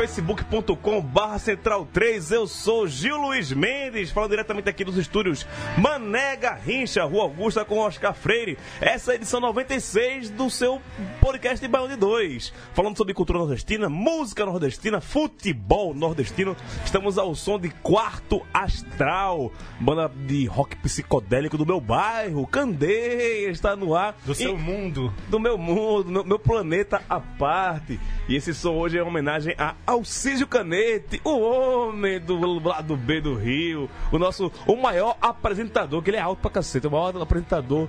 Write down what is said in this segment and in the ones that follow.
facebook.com barra central 3. Eu sou Gil Luiz Mendes, falando diretamente aqui dos estúdios Mané Garrincha, Rua Augusta com Oscar Freire. Essa é a edição 96 do seu podcast de Baião de 2. Falando sobre cultura nordestina, música nordestina, futebol nordestino. Estamos ao som de Quarto Astral, banda de rock psicodélico do meu bairro. Candeia está no ar. Do seu e... mundo. Do meu mundo, meu, meu planeta à parte. E esse som hoje é homenagem a Alcísio Canete, o homem do lado B do Rio, o nosso, o maior apresentador, que ele é alto pra cacete, o maior apresentador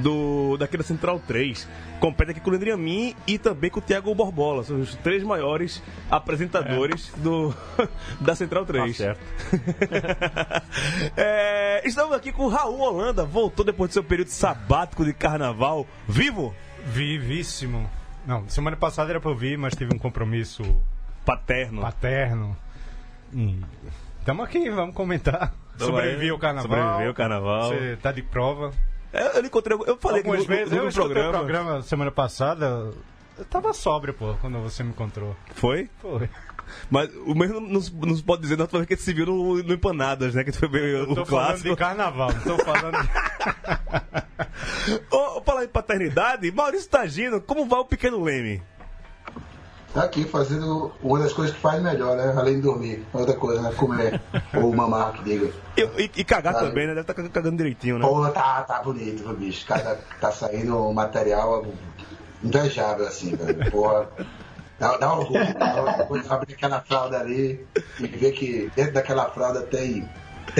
do daqui da Central 3. Compete aqui com o Leandrinho Amin e também com o Thiago Borbola. São os três maiores apresentadores é. do, da Central 3. Tá certo. é, estamos aqui com o Raul Holanda. Voltou depois do seu período sabático de carnaval. Vivo? Vivíssimo. Não, semana passada era pra eu vir, mas tive um compromisso paterno. Paterno. Estamos aqui, vamos comentar. Sobreviver ao carnaval. Sobreviver ao carnaval. Você tá de prova. É, eu encontrei, eu falei Algumas que no, vezes no, eu programa. programa semana passada. Eu tava sóbrio, pô, quando você me encontrou. Foi? Foi. Mas o mesmo não pode dizer na última que se viu no, no Empanadas, né? Que foi eu tô o falando clássico. de carnaval, não tô falando de... Ô, falar em paternidade, Maurício Tagino, como vai o pequeno Leme? Tá aqui fazendo uma das coisas que faz melhor, né? Além de dormir. Outra coisa, né? Comer. Ou mamar, que diga. E, e, cagar também, né? Deve estar tá cagando direitinho, né? Pô, tá, tá bonito, bicho. Cara, tá saindo um material invejável, assim, velho. Porra. Dá, dá orgulho, dá orgulho abrir aquela fralda ali e ver que dentro daquela fralda tem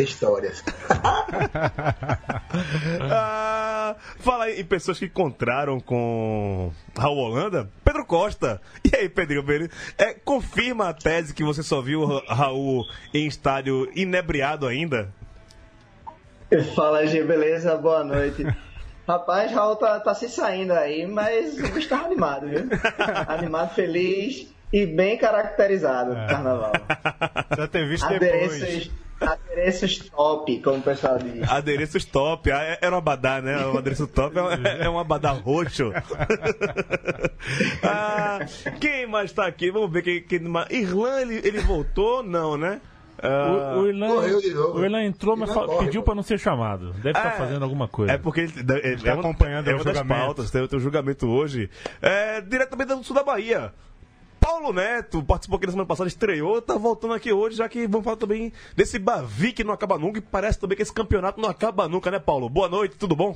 histórias. ah, fala em pessoas que encontraram com Raul Holanda. Pedro Costa. E aí, Pedrinho, é, confirma a tese que você só viu Raul em estádio inebriado ainda? Fala, G, beleza? Boa noite. Rapaz, Raul tá, tá se saindo aí, mas o bicho tá animado, viu? animado, feliz e bem caracterizado no é. carnaval. Já ter visto depois. Adereços top, como o pessoal diz. Adereços top, ah, é, era um abadá, né? O adereço top é um, é abadá roxo. ah, quem mais tá aqui? Vamos ver quem. quem Irlan, ele, ele voltou? Não, né? Uh, o, o, Irlan, o Irlan entrou, mas pediu para não ser chamado. Deve estar tá é, fazendo alguma coisa. É porque ele, ele está é acompanhando é uma das pautas, tem o julgamento hoje. É, diretamente do sul da Bahia. Paulo Neto participou aqui na semana passada, estreou, tá voltando aqui hoje, já que vamos falar também desse Bavi que não acaba nunca e parece também que esse campeonato não acaba nunca, né, Paulo? Boa noite, tudo bom?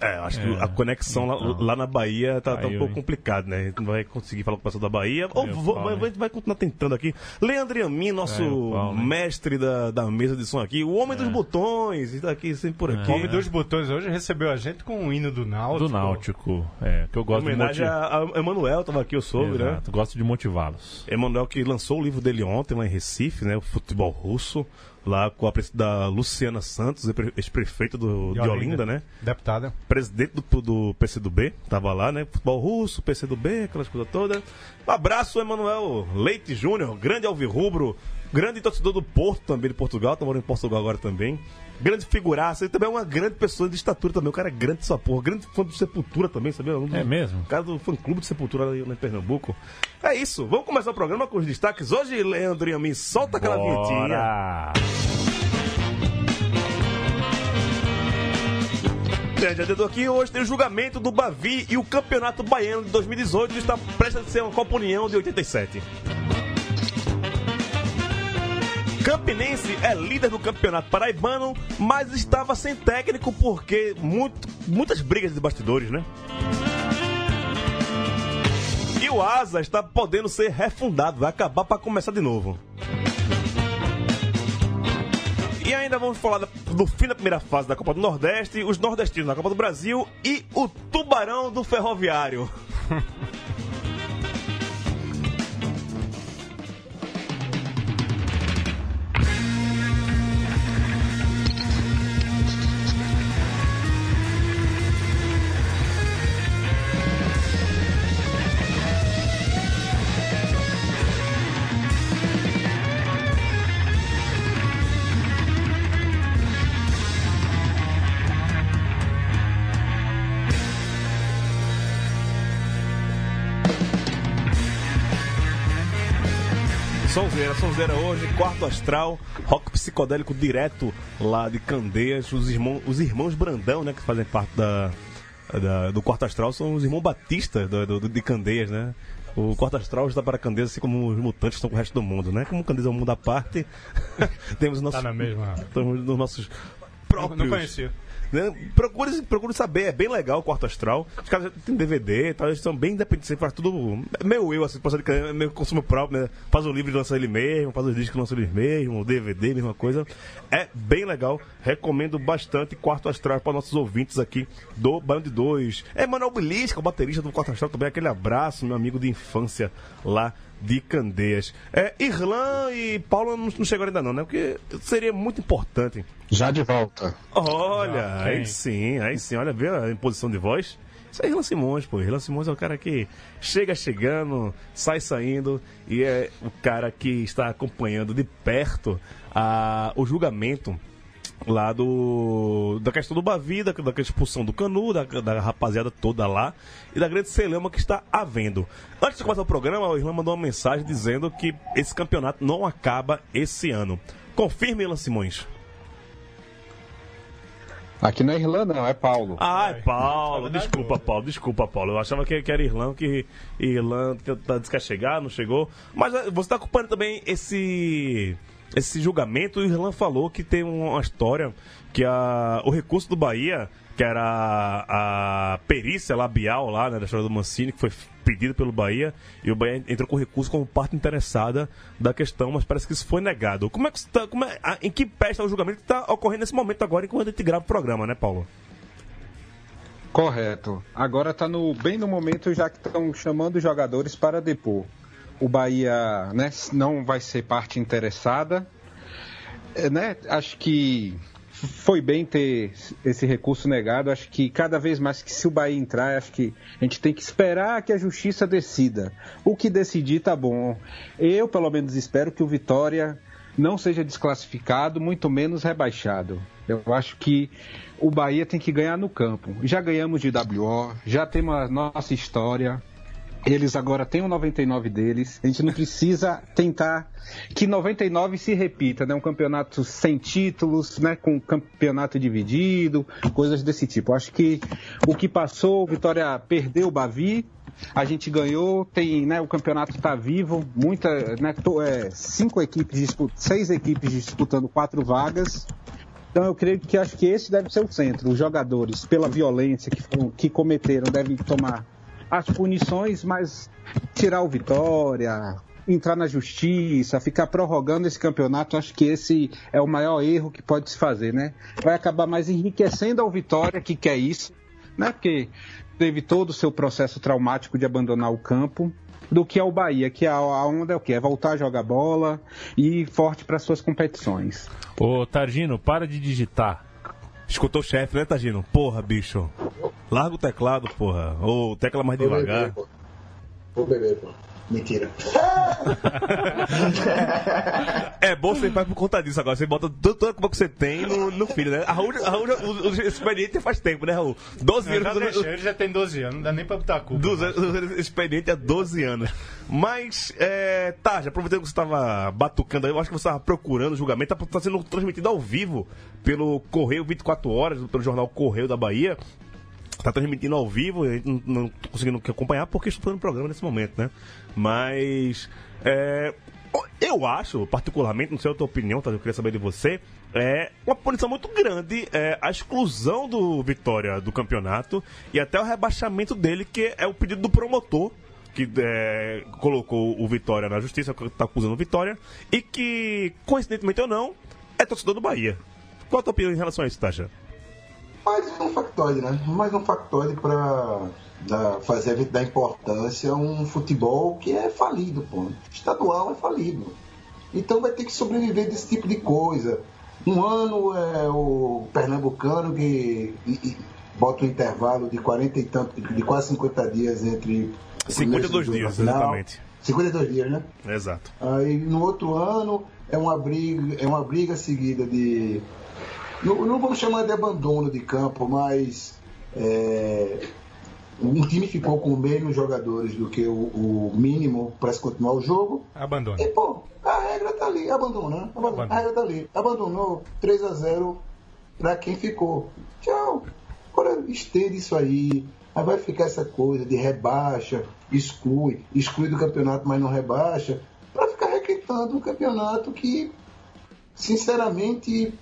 É, acho é, que a conexão então, lá, lá, na Bahia tá, tá um pouco complicado, né? A gente não vai conseguir falar com o pessoal da Bahia. Ou vou, mas a gente vai continuar tentando aqui. Leandro Amin, nosso pau, mestre da, da mesa de som aqui, o homem é. dos botões, está aqui sempre por aqui. O homem dos botões hoje recebeu a gente com o um hino do Náutico. Do Náutico, é, que eu gosto de homenagem a, a Emanuel, tava aqui, eu soube, né? Gosto de motivá-los. Emanuel que lançou o livro dele ontem lá em Recife, né? O futebol russo lá com a presença da Luciana Santos, ex-prefeita do, de, Olinda, Olinda, né? Deputada. Presidente do, do PCdoB, tava lá, né? Futebol russo, PCdoB, aquelas coisas todas. Um abraço, Emanuel Leite Júnior, grande alvirrubro, grande torcedor do Porto também, de Portugal, tá morando em Portugal agora também. Grande figuraça, ele também é uma grande pessoa de estatura também, o cara é grande essa porra, grande fã do Sepultura também, sabia? Um é mesmo? O cara do fã-clube de Sepultura ali em Pernambuco. É isso, vamos começar o programa com os destaques. Hoje, Leandro e a mim, solta aquela Bora. vinhetinha. Aqui hoje tem o julgamento do Bavi e o Campeonato Baiano de 2018 está prestes a ser uma Copa União de 87. Campinense é líder do campeonato paraibano, mas estava sem técnico porque muito, muitas brigas de bastidores, né? E o Asa está podendo ser refundado, vai acabar para começar de novo. E ainda vamos falar do fim da primeira fase da Copa do Nordeste, os nordestinos na Copa do Brasil e o Tubarão do Ferroviário. Sonzeira, Sonzeira hoje, quarto astral, rock psicodélico direto lá de Candeias. Os irmãos, os irmãos Brandão, né, que fazem parte da, da do quarto astral, são os irmãos Batista do, do, de Candeias, né? O quarto astral está para Candeias, assim como os mutantes estão com o resto do mundo, né? Como Candeias é um mundo à parte, temos nossos, tá na mesma. Temos nos nossos próprios. Não, não conhecia. Né? Procure, procure saber, é bem legal o Quarto Astral. Os caras têm DVD, tá? eles são bem independentes, faz tudo. É meio eu, assim, de é meio consumo próprio, né? Faz o livro e lança ele mesmo, faz os discos e lança ele mesmo, o DVD, mesma coisa. É bem legal, recomendo bastante Quarto Astral para nossos ouvintes aqui do Band 2. É Manuel Belisca, o baterista do Quarto Astral, também aquele abraço, meu amigo de infância lá de Candeias. É, Irlan e Paulo não, não chegaram ainda não, né? Porque seria muito importante. Já de volta. Olha, Já, aí sim, aí sim. Olha, vê a imposição de voz. Isso é Irlan Simões, pô. Irlan Simões é o cara que chega chegando, sai saindo e é o cara que está acompanhando de perto a, o julgamento lá do da questão do Bavi, da, da expulsão do Canu, da, da rapaziada toda lá e da grande celema que está havendo. Antes de começar o programa, o Irlan mandou uma mensagem dizendo que esse campeonato não acaba esse ano. Confirme, Irlan Simões. Aqui não é Irlanda, não, é Paulo. Ah, é Paulo. Desculpa, Paulo. Desculpa, Paulo. Eu achava que, era Irlanda, que Irlanda disse que ia chegar, não chegou. Mas eh, você está ocupando também esse esse julgamento, o Irlan falou que tem uma história que a, o recurso do Bahia, que era a, a perícia labial lá, né, da história do Mancini, que foi pedido pelo Bahia, e o Bahia entrou com recurso como parte interessada da questão, mas parece que isso foi negado. Como é que está, como é, em que pé está o julgamento que está ocorrendo nesse momento agora, enquanto a gente grava o programa, né, Paulo? Correto. Agora está no, bem no momento já que estão chamando os jogadores para depor o Bahia né, não vai ser parte interessada. É, né? Acho que foi bem ter esse recurso negado. Acho que cada vez mais que se o Bahia entrar, acho que a gente tem que esperar que a justiça decida. O que decidir tá bom. Eu, pelo menos, espero que o Vitória não seja desclassificado, muito menos rebaixado. Eu acho que o Bahia tem que ganhar no campo. Já ganhamos de WO, já temos a nossa história. Eles agora têm o 99 deles. A gente não precisa tentar que 99 se repita, né? Um campeonato sem títulos, né? Com campeonato dividido, coisas desse tipo. Acho que o que passou, Vitória perdeu o Bavi, a gente ganhou, tem, né? O campeonato está vivo, muita, né? É, cinco equipes, seis equipes disputando quatro vagas. Então eu creio que acho que esse deve ser o centro. Os jogadores, pela violência que, que cometeram, devem tomar as punições, mas tirar o Vitória, entrar na justiça, ficar prorrogando esse campeonato, acho que esse é o maior erro que pode se fazer, né? Vai acabar mais enriquecendo ao Vitória, que quer isso, né? Porque teve todo o seu processo traumático de abandonar o campo, do que ao Bahia, que a onda é o quê? É voltar a jogar bola e ir forte para suas competições. Ô, Targino, para de digitar. Escutou o chefe, né, Tagino? Porra, bicho. Larga o teclado, porra. Ou tecla mais Vou devagar. Beber, Vou beber, pô. Mentira. é bom ser pai por conta disso agora. Você bota toda a culpa que você tem no, no filho, né? A Raul, a Raul o, o expediente faz tempo, né, Raul? 12 anos. Já deixei, ele já tem 12 anos, não dá nem pra botar a culpa. 12 expediente há 12 anos. Mas, é, tá, já aproveitando que você estava batucando aí, eu acho que você estava procurando o julgamento, tá, tá sendo transmitido ao vivo pelo Correio 24 Horas, pelo jornal Correio da Bahia. Tá transmitindo ao vivo, a gente não, tô conseguindo acompanhar porque estou fazendo programa nesse momento, né? Mas. É, eu acho, particularmente, não sei a tua opinião, tá? Eu queria saber de você. É uma punição muito grande é, a exclusão do Vitória do campeonato e até o rebaixamento dele, que é o pedido do promotor que é, colocou o Vitória na justiça, que está acusando o Vitória, e que, coincidentemente ou não, é torcedor do Bahia. Qual a tua opinião em relação a isso, Tasha? Mais um factoide, né? Mais um factoide para fazer da importância um futebol que é falido, pô. Estadual é falido. Então vai ter que sobreviver desse tipo de coisa. Um ano é o pernambucano que e, e, bota um intervalo de 40 e tanto, de quase 50 dias entre. 52 dias, final. exatamente. 52 dias, né? Exato. Aí no outro ano é uma briga, é uma briga seguida de não, não vamos chamar de abandono de campo, mas é, um time ficou com menos jogadores do que o, o mínimo para se continuar o jogo. Abandono. E, pô, a regra tá ali, abandonou, né? Abandono. A regra tá ali. Abandonou 3 a 0 para quem ficou. Tchau. Agora estende isso aí. Aí vai ficar essa coisa de rebaixa, exclui, exclui do campeonato, mas não rebaixa, para ficar requentando um campeonato que, sinceramente,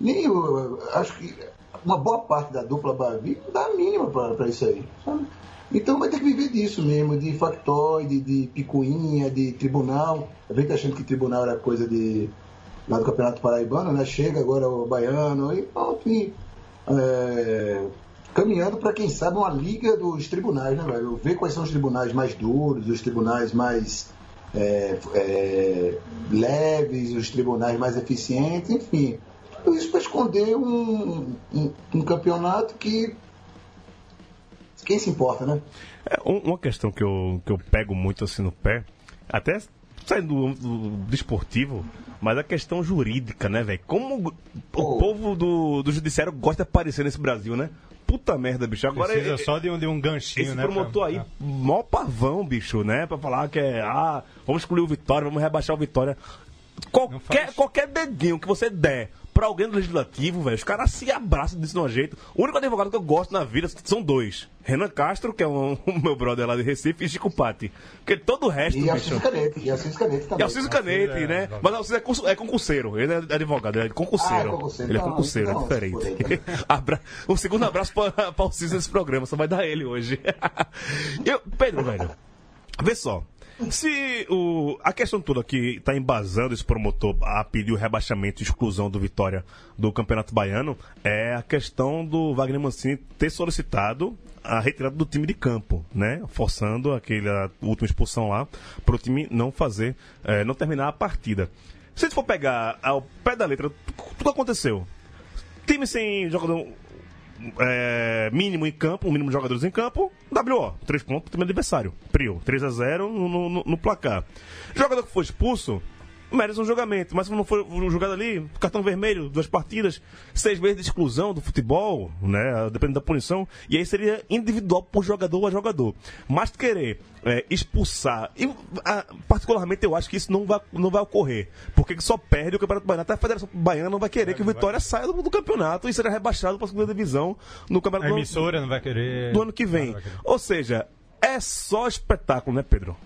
nem eu, acho que uma boa parte da dupla Babi dá a mínima para isso aí. Então vai ter que viver disso mesmo, de factoide, de picuinha, de tribunal. A gente tá achando que tribunal era coisa de lá do Campeonato Paraibano, né? Chega agora o baiano e pronto, e, é, caminhando para quem sabe uma liga dos tribunais, né, velho? Ver quais são os tribunais mais duros, os tribunais mais é, é, leves, os tribunais mais eficientes, enfim tudo isso para esconder um, um, um, campeonato que. Quem se importa, né? É, uma questão que eu, que eu pego muito assim no pé, até saindo do, do, do esportivo, mas a questão jurídica, né, velho? Como oh. o povo do, do judiciário gosta de aparecer nesse Brasil, né? Puta merda, bicho. Agora Precisa é, só de um, de um ganchinho, esse né? Esse promotor pra... aí, mó pavão, bicho, né? Pra falar que é, ah, vamos excluir o Vitória, vamos rebaixar o Vitória. Qualquer, qualquer dedinho que você der pra alguém do legislativo, velho, os caras se abraçam desse jeito. O único advogado que eu gosto na vida são dois. Renan Castro, que é um, um meu brother lá de Recife, e Chico Patti. Porque todo o resto. E Alciso Canete, e Alciso Canete também. E Alciso Canete, é, né? É, Mas Alciso é, é concurseiro, ele é advogado, ele é concurseiro. Ah, é concurseiro. Ele é concurseiro, não, é diferente. Abra... Um segundo abraço pra, pra Alciso nesse programa, só vai dar ele hoje. eu, Pedro, velho, vê só. Se o, a questão toda que está embasando esse promotor a pedir o rebaixamento e exclusão do Vitória do Campeonato Baiano é a questão do Wagner Mancini ter solicitado a retirada do time de campo, né? Forçando aquela última expulsão lá para o time não fazer, é, não terminar a partida. Se a gente for pegar ao pé da letra, tudo aconteceu. Time sem jogador é, mínimo em campo, um mínimo de jogadores em campo, WO, 3 pontos pro adversário. Prio, 3 a 0 no, no, no placar. Jogador que foi expulso, merece um julgamento. Mas se não for julgado ali, cartão vermelho, duas partidas, seis meses de exclusão do futebol, né? Dependendo da punição. E aí seria individual por jogador a jogador. Mas querer é, expulsar, e a, particularmente eu acho que isso não vai, não vai ocorrer. Porque só perde o Campeonato Baiano. Até a Federação Baiana não vai querer que o Vitória saia do, do, campeonato e seja rebaixado para a segunda divisão no Campeonato A emissora do, não vai querer. Do ano que vem. Ou seja, é só espetáculo, né, Pedro?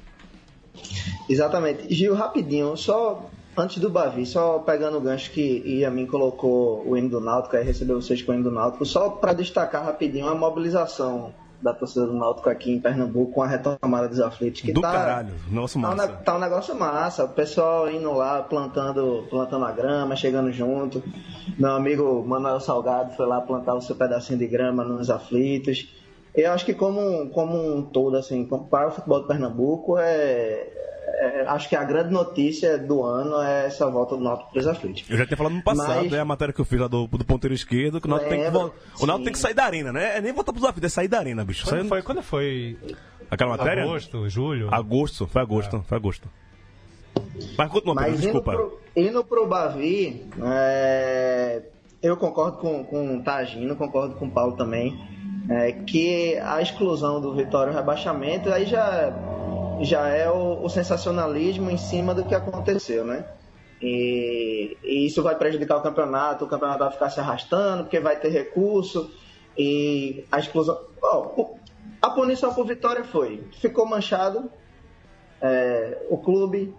Exatamente. Gil, rapidinho, só antes do Bavi, só pegando o gancho que Iamin colocou o hino do Náutico, aí recebeu vocês com o hino do Náutico, só para destacar rapidinho a mobilização da torcida do Náutico aqui em Pernambuco com a retomada dos aflitos. Que do tá, caralho, nosso massa. Tá um, tá um negócio massa, o pessoal indo lá, plantando, plantando a grama, chegando junto. Meu amigo Manuel Salgado foi lá plantar o seu pedacinho de grama nos aflitos. Eu acho que como, como um todo, assim, para o futebol de Pernambuco, é, é, acho que a grande notícia do ano é essa volta do Náutico para os aflitos. Eu já tinha falado no passado, Mas... né, a matéria que eu fiz lá do, do ponteiro esquerdo, que o Náutico, tem que, o Náutico tem que sair da arena, né? É nem voltar para os aflitos, é sair da arena, bicho. Quando foi? Quando foi? Aquela matéria? Agosto, julho. Agosto, foi agosto, é. foi agosto. Mas continua, Mas desculpa. Indo pro, indo pro Bavi, é, eu concordo com, com o Tagino, concordo com o Paulo também, é, que a exclusão do Vitória e o rebaixamento aí já, já é o, o sensacionalismo em cima do que aconteceu, né? E, e, isso vai prejudicar o campeonato, o campeonato vai ficar se arrastando, porque vai ter recurso, e a exclusão. A punição por vitória foi: ficou manchado, é, o clube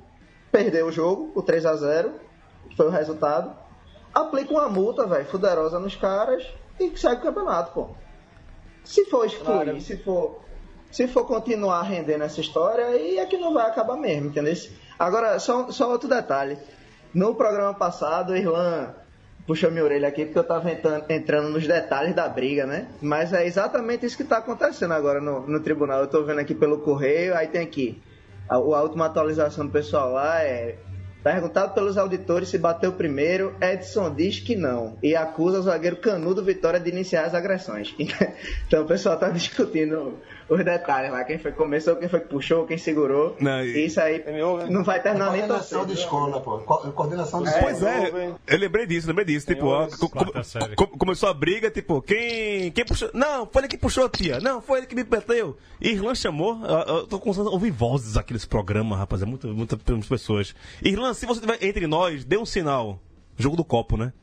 perdeu o jogo, o 3 a 0 foi o resultado. Aplica uma multa, velho, fuderosa nos caras e segue o campeonato, pô. Se for excluir, claro. se for se for continuar rendendo essa história, aí é que não vai acabar mesmo, entendeu? Agora, só, só outro detalhe. No programa passado, o Irlan puxou minha orelha aqui porque eu estava entrando, nos detalhes da briga, né? Mas é exatamente isso que está acontecendo agora no, no tribunal. Eu estou vendo aqui pelo correio, aí tem aqui a, a última atualização do pessoal lá é Perguntado pelos auditores se bateu primeiro, Edson diz que não e acusa o zagueiro Canudo Vitória de iniciar as agressões. Então o pessoal está discutindo os detalhes lá, quem foi que começou, quem foi que puxou, quem segurou. Não, e... Isso aí não vai terminar nem Coordenação de escola, pô. Coordenação de é, Pois é, eu lembrei disso, lembrei disso. Tipo, ó, começou a briga, tipo, quem, quem puxou? Não, foi ele que puxou a tia. Não, foi ele que me bateu. Irlan chamou, eu, eu tô começando a ouvir vozes aqui nesse programa, rapaz, é muita, muita, muitas pessoas. Irlan, se você estiver entre nós, dê um sinal. Jogo do copo, né?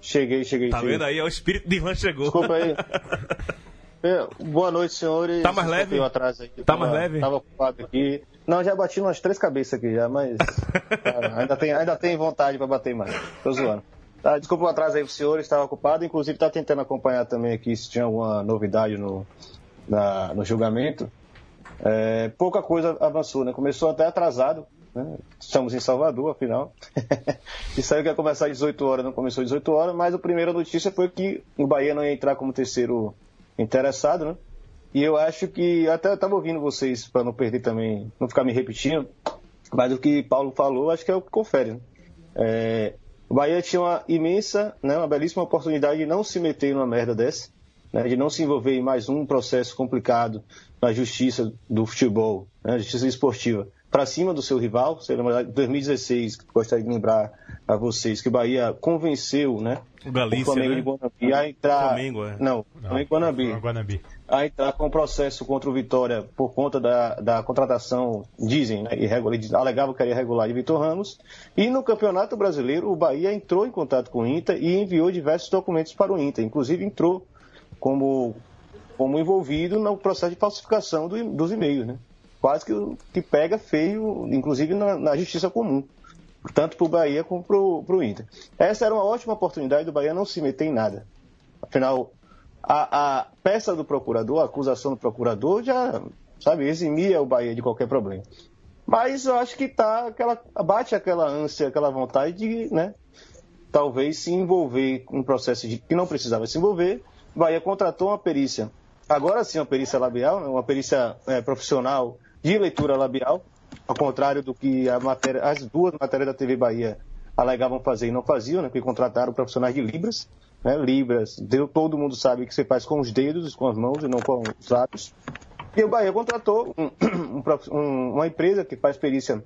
Cheguei, cheguei. Tá cheguei. vendo aí? O espírito de Irlan chegou. Desculpa aí. É, boa noite, senhores. Tá mais leve? Atrás aí, tá mais leve? Tava ocupado aqui. Não, já bati umas três cabeças aqui já, mas. cara, ainda, tem, ainda tem vontade para bater mais. Tô zoando. Tá, desculpa o atraso aí pro senhor, estava ocupado. Inclusive, tá tentando acompanhar também aqui se tinha alguma novidade no, na, no julgamento. É, pouca coisa avançou, né? Começou até atrasado. Né? Estamos em Salvador, afinal. e saiu que ia começar às 18 horas, não começou às 18 horas, mas a primeira notícia foi que o Bahia não ia entrar como terceiro interessado, né? E eu acho que, até estava ouvindo vocês, para não perder também, não ficar me repetindo, mas o que Paulo falou, acho que é o que confere. Né? É, o Bahia tinha uma imensa, né, uma belíssima oportunidade de não se meter numa merda dessa, né, de não se envolver em mais um processo complicado na justiça do futebol, né, justiça esportiva para cima do seu rival. De 2016, gostaria de lembrar a vocês que o Bahia convenceu, né? O Galícia, o Flamengo né? de a entrar. Flamengo, é. Não, Flamengo Guanambi. Guanambi. A entrar com processo contra o Vitória por conta da, da contratação, dizem, né, irregular, alegavam que era irregular de Vitor Ramos. E no Campeonato Brasileiro, o Bahia entrou em contato com o Inter e enviou diversos documentos para o Inter. Inclusive entrou como, como envolvido no processo de falsificação do, dos e-mails, né? Quase que, que pega feio, inclusive na, na justiça comum, tanto para o Bahia como para o Inter. Essa era uma ótima oportunidade do Bahia não se meter em nada. Afinal, a, a peça do procurador, a acusação do procurador já, sabe, eximia o Bahia de qualquer problema. Mas eu acho que tá aquela, bate aquela ânsia, aquela vontade de, né, talvez se envolver com um processo de, que não precisava se envolver. O Bahia contratou uma perícia, agora sim uma perícia labial, né, uma perícia é, profissional de leitura labial, ao contrário do que matéria, as duas matérias da TV Bahia alegavam fazer e não faziam, né, porque contrataram profissionais de Libras. Né, Libras, deu, todo mundo sabe que você faz com os dedos, com as mãos e não com os lábios. E o Bahia contratou um, um, uma empresa que faz perícia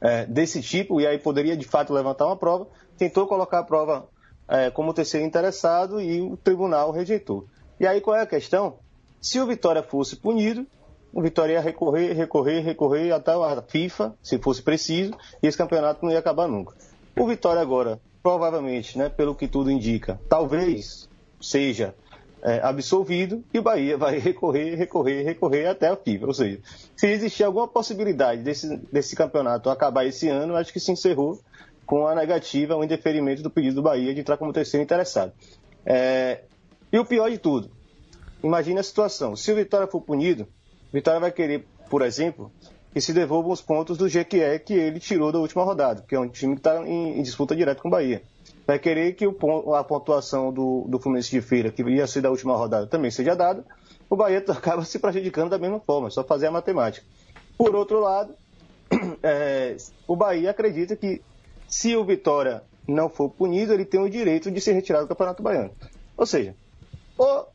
é, desse tipo, e aí poderia de fato levantar uma prova, tentou colocar a prova é, como terceiro interessado e o tribunal rejeitou. E aí qual é a questão? Se o Vitória fosse punido, o Vitória ia recorrer, recorrer, recorrer até a FIFA, se fosse preciso, e esse campeonato não ia acabar nunca. O Vitória agora, provavelmente, né, pelo que tudo indica, talvez seja é, absolvido e o Bahia vai recorrer, recorrer, recorrer até a FIFA. Ou seja, se existir alguma possibilidade desse, desse campeonato acabar esse ano, acho que se encerrou com a negativa, o indeferimento do pedido do Bahia de entrar como terceiro interessado. É, e o pior de tudo, imagine a situação: se o Vitória for punido, Vitória vai querer, por exemplo, que se devolvam os pontos do Jequié que ele tirou da última rodada, que é um time que está em, em, disputa direta com o Bahia. Vai querer que o, a pontuação do, do Fluminense de Feira, que ia ser da última rodada, também seja dada. O Bahia acaba se prejudicando da mesma forma, só fazer a matemática. Por outro lado, é, o Bahia acredita que se o Vitória não for punido, ele tem o direito de ser retirado do Campeonato Baiano. Ou seja, ou,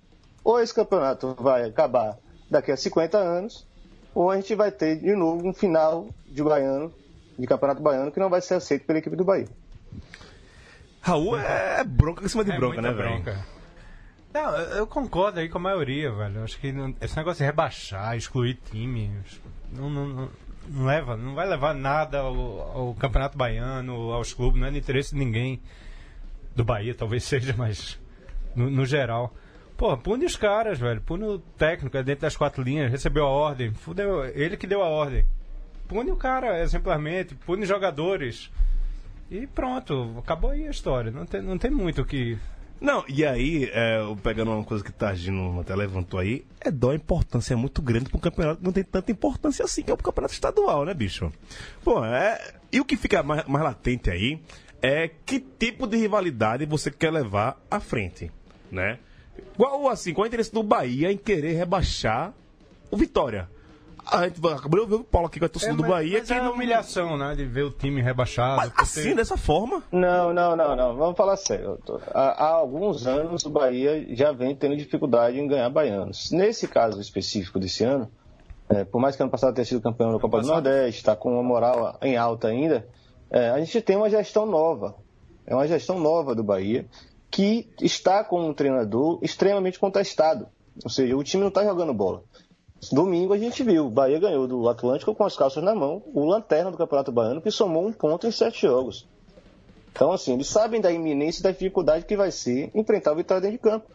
ou esse campeonato vai acabar daqui a 50 anos, ou a gente vai ter de novo um final de baiano, de campeonato baiano, que não vai ser aceito pela equipe do Bahia. Raul é bronca em cima de É bronca, né, velho? bronca. Não, eu concordo aí com a maioria, velho. Acho que não- esse negócio de rebaixar, excluir time, não, não- não- não leva, não vai levar nada ao, ao Campeonato Baiano, aos clubes, não é de interesse de ninguém. Do Bahia, talvez seja, mas no, no geral. Pô, pune os caras, velho. Pune o técnico, é dentro das quatro linhas, recebeu a ordem. Fudeu, ele que deu a ordem. Pune o cara, exemplarmente, pune os jogadores. E pronto, acabou aí a história. Não tem, não tem muito o que. Não, e aí, é, pegando uma coisa que Targino até levantou aí, é dó a importância é muito grande para um campeonato que não tem tanta importância assim, que é o campeonato estadual, né, bicho? Pô, é. E o que fica mais, mais latente aí é que tipo de rivalidade você quer levar à frente, né? Qual, assim, qual é o interesse do Bahia em querer rebaixar o Vitória? A gente vai- acabou de ver o Paulo aqui com a torcida do mas, Bahia mas que é não- humilhação, né? De ver o time rebaixado. Mas assim, ter- dessa forma? Não, não, não, não. Vamos falar sério. Há, há alguns anos o Bahia já vem tendo dificuldade em ganhar baianos. Nesse caso específico desse ano, é, por mais que ano passado tenha sido campeão da Copa do Nordeste, está com uma moral em alta ainda, é, a gente tem uma gestão nova. É uma gestão nova do Bahia que está com um treinador extremamente contestado. Ou seja, o time não está jogando bola. Domingo a gente viu, o Bahia ganhou do Atlântico com as calças na mão, o lanterna do Campeonato Baiano, que somou um ponto em sete jogos. Então, assim, eles sabem da iminência da dificuldade que vai ser enfrentar o Vitória dentro de campo.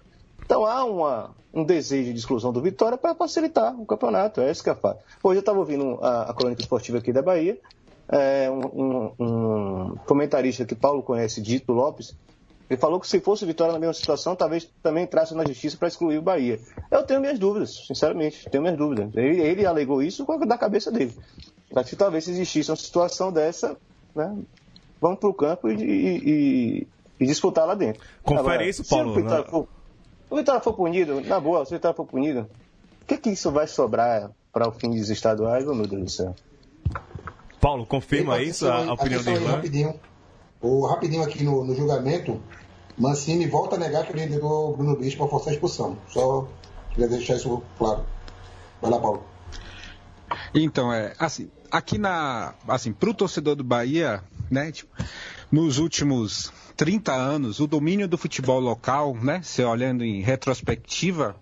Então há uma, um desejo de exclusão do Vitória para facilitar o campeonato. É isso que é. Hoje eu estava ouvindo a, a crônica esportiva aqui da Bahia, é, um, um- um comentarista que Paulo conhece, Dito Lopes, ele falou que se fosse Vitória na mesma situação, talvez também entrasse na justiça para excluir o Bahia. Eu tenho minhas dúvidas, sinceramente, tenho minhas dúvidas. Ele, ele alegou isso com a- da cabeça dele. Mas se talvez se existisse uma situação dessa, né, vamos para o campo e, e- e- e disputar lá dentro. Confere isso, Paulo, Se o Vitória, né? for, o Vitória for punido, na boa, se o Vitória for punido, o que, que isso vai sobrar para o fim dos estaduais, meu Deus do céu? Paulo, confirma isso, a, a opinião dele. né? rapidinho. O, rapidinho aqui no, no julgamento, Mancini volta a negar que orientou Bruno Bispo para forçar a expulsão. Só queria deixar isso claro. Vai lá, Paulo. Então, é, assim, aqui na, assim, pro torcedor do Bahia, né, tipo, nos últimos 30 anos, o domínio do futebol local, né, se olhando em retrospectiva,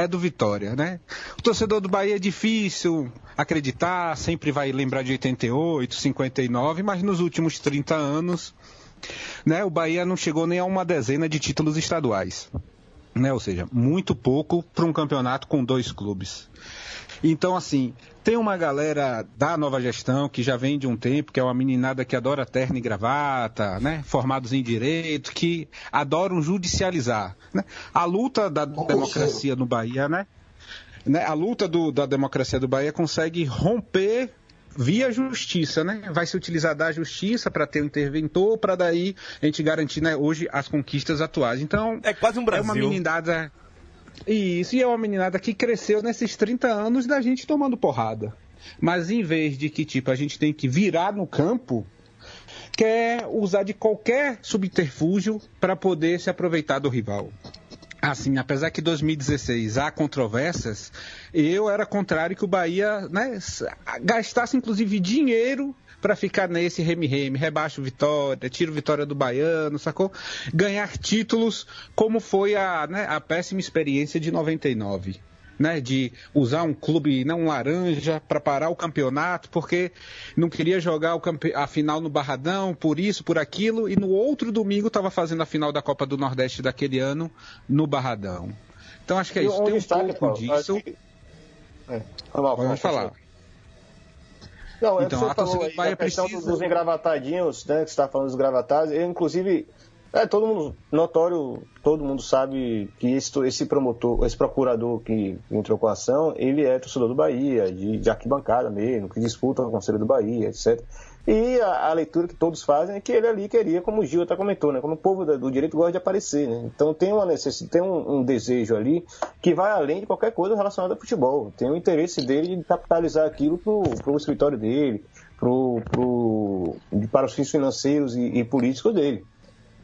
é do Vitória, né? O torcedor do Bahia é difícil acreditar, sempre vai lembrar de 88, 59, mas nos últimos 30 anos, né, o Bahia não chegou nem a uma dezena de títulos estaduais. Né? Ou seja, muito pouco para um campeonato com dois clubes. Então, assim, tem uma galera da nova gestão que já vem de um tempo, que é uma meninada que adora terno e gravata, né? Formados em direito, que adoram judicializar. Né? A luta da democracia no Bahia, né? né? A luta do- da democracia do Bahia consegue romper via justiça, né? Vai se utilizar da justiça para ter um interventor, para daí a gente garantir né, hoje as conquistas atuais. Então, É quase um é Brasil. uma meninada. Isso, e é uma meninada que cresceu nesses 30 anos da gente tomando porrada. Mas em vez de que, tipo, a gente tem que virar no campo, quer usar de qualquer subterfúgio para poder se aproveitar do rival. Assim, apesar que em 2016 há controvérsias, eu era contrário que o Bahia né, gastasse inclusive dinheiro para ficar nesse reme-reme, rebaixa o Vitória, tira o Vitória do Baiano, sacou? Ganhar títulos como foi a, né, a péssima experiência de 99. Né, de usar um clube não laranja para parar o campeonato, porque não queria jogar campe- a final no Barradão, por isso, por aquilo, e no outro domingo estava fazendo a final da Copa do Nordeste daquele ano no Barradão. Então acho que é isso. um Tem um destaque, pouco Paulo, disso. que- É, Vamos falar. Não, é Então, que você a falou torcida aí do Bahia da questão precisa- dos engravatadinhos, né, que você está falando dos gravatados, eu, inclusive, é todo mundo, notório, todo mundo sabe que esse, esse promotor, esse procurador que entrou com a ação, ele é torcedor do Bahia, de, de arquibancada mesmo, que disputa o Conselho do Bahia, etc. E a, a leitura que todos fazem é que ele ali queria, como o Gil até comentou, né, como o povo do direito gosta de aparecer, né? Então tem uma necessidade, tem um, um desejo ali que vai além de qualquer coisa relacionada ao futebol. Tem o interesse dele de capitalizar aquilo pro, pro escritório dele, pro, pro, para os fins financeiros e, e políticos dele.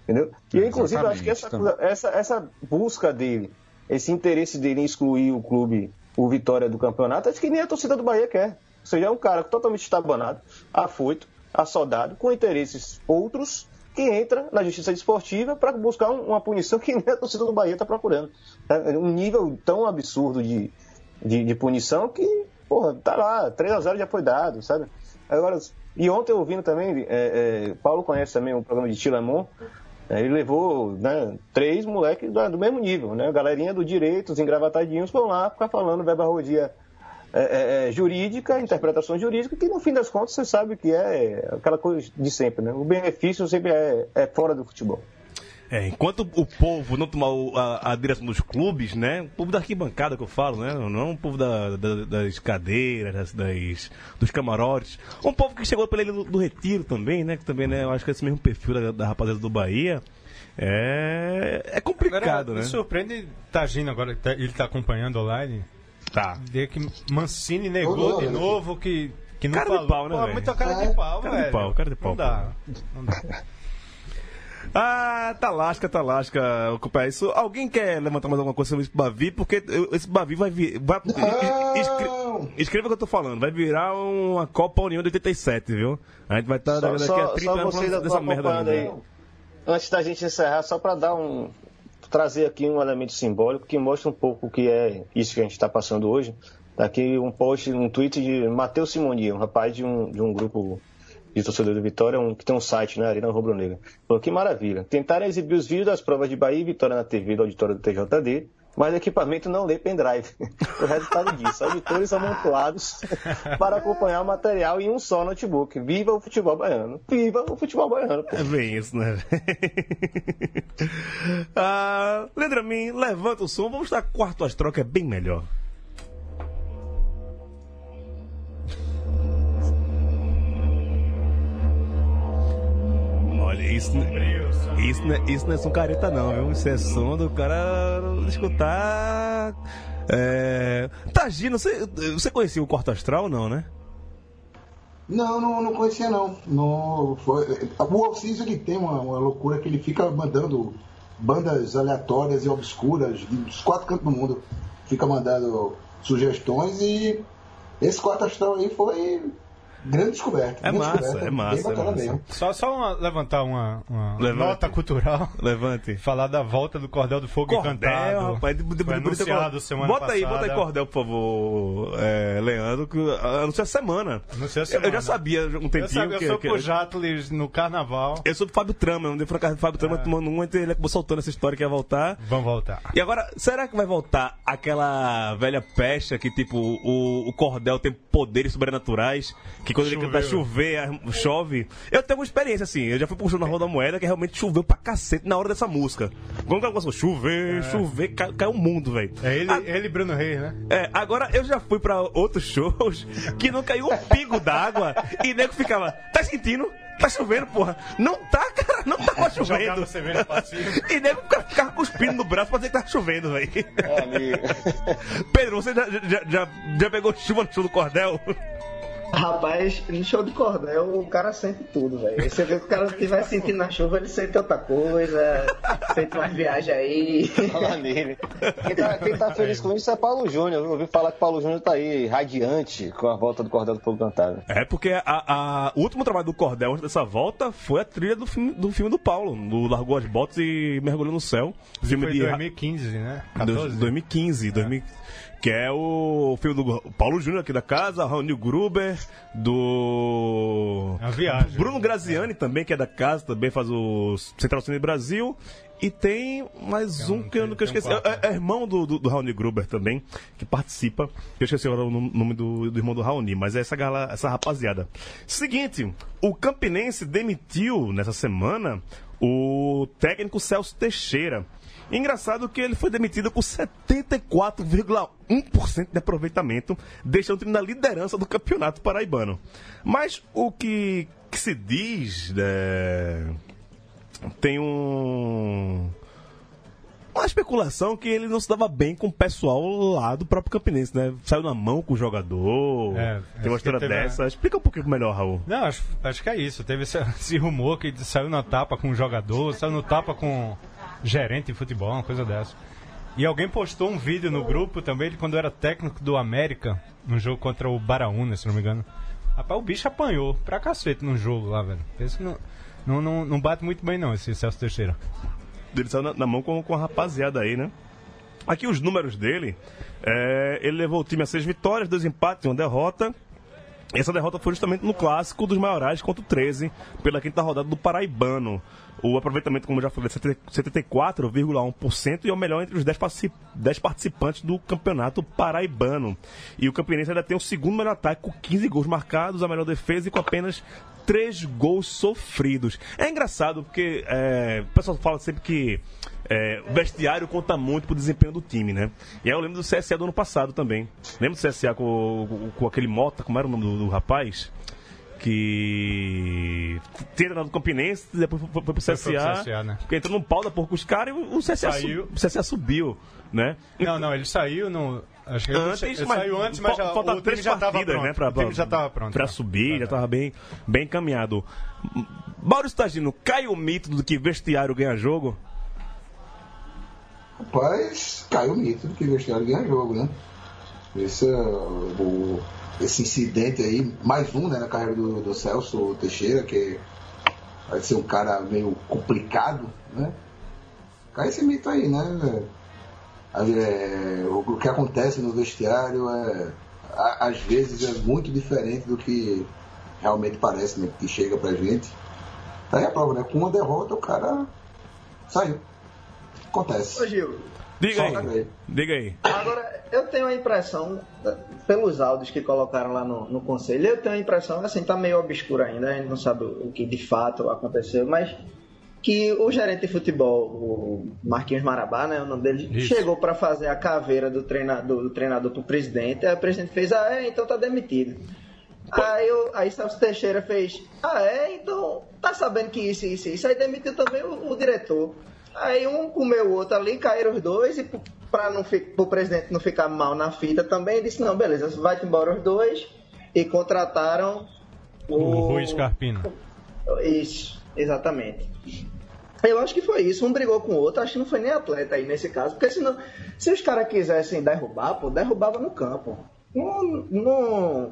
Entendeu? E inclusive eu acho que essa, Exatamente, essa, essa busca dele, esse interesse dele em excluir o clube o Vitória do campeonato, acho que nem a torcida do Bahia quer. Ou seja, é um cara totalmente estabanado, afoito, assodado, com interesses outros, que entra na justiça desportiva para buscar uma punição que nem a torcida do Bahia está procurando. É um nível tão absurdo de, de, de punição que, porra, tá lá, 3 a 0 já foi dado, sabe? Agora, e ontem ouvindo também, é, é, Paulo conhece também o programa de Tilamon, é, ele levou né, três moleques do, do, mesmo nível, né? Galerinha do direito, os engravatadinhos, vão lá ficar falando verba rodia é, é, é, jurídica, interpretação jurídica, que no fim das contas você sabe que é aquela coisa de sempre, né? O benefício sempre é, é fora do futebol. É, enquanto o povo não tomar a, a, direção dos clubes, né? O povo da arquibancada que eu falo, né? Não o povo da, da, das cadeiras, das, das, dos camarotes. Um povo que chegou pela ilha do, do, Retiro também, né? Que também, né? Eu acho que é esse mesmo perfil da, da rapaziada do Bahia. É, é complicado, agora, né? Me surpreende Tagino agora, tá, ele está acompanhando online. Tá. Ver que Mancini negou de novo que, que não cara falou. De pau, né, Pô, muita cara é. de pau, cara velho. De pau, cara de pau. Não dá. Não dá. Ah, tá lasca, tá lasca, ocupar isso. Alguém quer levantar mais alguma coisa sobre esse Bavi? Porque esse Bavi vai vir. Vai, escre, escreva o que eu tô falando, vai virar uma Copa União de 87, viu? A gente vai estar tá daqui a 30 anos falando dessa merda aí. Antes da gente encerrar, só para dar um. Trazer aqui um elemento simbólico que mostra um pouco o que é isso que a gente está passando hoje. Tá aqui um post, um tweet de Matheus Simoni, um rapaz de um, de um grupo de torcedor do Vitória, um, que tem um site, né, Arena Rubro Negra. Falou que maravilha. Tentaram exibir os vídeos das provas de Bahia e Vitória na TV do auditório do TJD, mas o equipamento não lê pendrive. o resultado disso, auditores amontoados para acompanhar o material em um só notebook. Viva o futebol baiano! Viva o futebol baiano! É bem isso, né? ah, Lendramin, levanta o som, vamos dar quarto astral que é bem melhor. Olha, isso, isso, isso não é som careta não, viu? Isso é som do cara escutar... É... Tagino, você, você conhecia o Quarto Astral não, né? Não, não, não conhecia não. não foi, o Alciso ele tem uma, uma loucura que ele fica mandando bandas aleatórias e obscuras dos quatro cantos do mundo. Fica mandando sugestões e esse quarto astral aí foi grande descoberta. É grande massa, descoberta, é massa. Bem é massa. mesmo. Só, só uma, levantar uma, uma Levante. nota cultural. Levante. Falar da volta do Cordel do Fogo Cordel, Encantado. rapaz. De, de, Foi de, anunciado semana bota aí, passada. bota aí Cordel, por favor, é, Leandro, que anunciou essa semana. Anunciou essa Eu- Eu já semana. sabia um tempinho Eu, sabe, eu que, sou que- pro Jatles no carnaval. eu sou do Fábio Trama, eu não fui na casa do Fábio Trama tomando um, então ele acabou soltando essa história que ia voltar. Vamos voltar. E agora, será que vai voltar aquela velha pecha que, tipo, o, o cordel tem poderes sobrenaturais? Que quando ele canta chover, a- chove. Eu tenho uma experiência, assim. Eu já fui pro show na Rua da Moeda que realmente choveu pra cacete na hora dessa música. Quando ela começou, chover, chover, cai- caiu o mundo, velho. É ele, Ah, ele e Bruno Reis, né? é, agora eu já fui pra outros shows que não caiu um pingo d'água e nego ficava, tá sentindo? Tá chovendo, porra. Não tá, cara, não tava chovendo. E nego ficava, cuspindo no braço pra dizer que tá chovendo, velho. É. Pedro, você já, já, já, já pegou chuva no show do Cordel? Rapaz, no show de cordel, o cara sente tudo, velho. Você vê que o cara estiver sentindo na chuva, ele sente outra coisa, sente mais viagem aí. Falar nele. Quem tá, quem tá feliz com isso é Paulo Júnior. Eu ouvi falar que Paulo Júnior tá aí radiante com a volta do Cordel do Fogo Cantado. É, porque a, a- o último trabalho do Cordel antes dessa volta foi a trilha do filme do, filme do Paulo, do Largou as Botas e Mergulhou no Céu. Filme Foi de 2015, né? 14? 2015, 2000, que é o filme do Paulo Júnior aqui da casa, Raoni Gruber, do É uma viagem. Bruno Graziani também, que é da casa, também faz o Central Cine Brasil. E tem mais Tem um um- que eu, que eu tem um esqueci. quarto. É, é irmão do, do, do Raoni Gruber também, que participa. Eu esqueci agora o nome- do, do irmão do Raoni, mas é essa, galera, essa rapaziada. Seguinte, o Campinense demitiu nessa semana o técnico Celso Teixeira. Engraçado que ele foi demitido com 74,1% de aproveitamento, deixando o time na liderança do campeonato paraibano. Mas o que, que se diz é, tem um uma especulação que ele não se dava bem com o pessoal lá do próprio Campinense, né? Saiu na mão com o jogador. É, tem uma história a- dessa. Explica um pouquinho melhor, Raul. Não, acho, acho que é isso. Teve esse, esse rumor que saiu na tapa com o jogador, saiu no tapa com gerente de futebol, uma coisa dessa. E alguém postou um vídeo no grupo também de quando era técnico do América, num jogo contra o Baraúna, se não me engano. Rapaz, o bicho apanhou pra cacete num jogo lá, velho. Pensa que não, não, não, não, bate muito bem não, esse Celso Teixeira. Ele saiu na, na mão com, com a rapaziada aí, né? Aqui os números dele, é, ele levou o time a seis vitórias, dois empates e uma derrota. Essa derrota foi justamente no clássico dos maiorais contra o 13, pela quinta rodada do Paraibano. O aproveitamento, como eu já falei, é 74,1% e é o melhor entre os 10, participantes do campeonato paraibano. E o Campinense ainda tem o segundo melhor ataque, com 15 gols marcados, a melhor defesa e com apenas 3 gols sofridos. É engraçado porque é, o pessoal fala sempre que é, o vestiário conta muito pro desempenho do time, né? E aí eu lembro do CSA do ano passado também. Lembro do CSA com, com, com aquele Mota, como era o nome do, do rapaz? Que tinha treinado no Campinense, depois foi, foi pro CSA, foi pro CSA né? entrou num pau da porra com os caras e o CSA, saiu. o CSA subiu, né? Não, não, ele saiu no... Acho que ele, antes, ele mas, saiu antes, mas já, falta três já partidas, né? Pra, o time já estava pronto. Pra subir, já estava bem, bem encaminhado. Maurício Tagino, cai o mito do que vestiário ganha jogo? Rapaz, caiu o mito do que vestiário ganha jogo, né? Esse, é o, esse incidente aí, mais um né, na carreira do, do Celso Teixeira, que vai ser um cara meio complicado, né? Cai esse mito aí, né? É, o que acontece no vestiário é, às vezes é muito diferente do que realmente parece, né? Que chega pra gente. Tá aí a prova, né? Com uma derrota o cara saiu. Acontece. Ô Gil. Diga aí. Diga aí. Agora, eu tenho a impressão, pelos áudios que colocaram lá no, no conselho, eu tenho a impressão, assim, tá meio obscuro ainda, a gente não sabe o que de fato aconteceu, mas que o gerente de futebol, o Marquinhos Marabá, né, o nome dele, Isso. chegou para fazer a caveira do treinador, do treinador pro presidente, aí o presidente fez, ah, é, então tá demitido. Aí, eu, aí Celso Teixeira fez, ah, é, então tá sabendo que isso, isso, isso, aí demitiu também o, o diretor. Aí um comeu o outro ali, caíram os dois, e para não o presidente não ficar mal na fita também, disse, não, beleza, vai embora os dois, e contrataram o... O Rui Scarpino. Isso, exatamente. Eu acho que foi isso, um brigou com o outro, acho que não foi nem atleta aí nesse caso, porque senão, se os caras quisessem derrubar, pô, derrubava no campo. Não, não,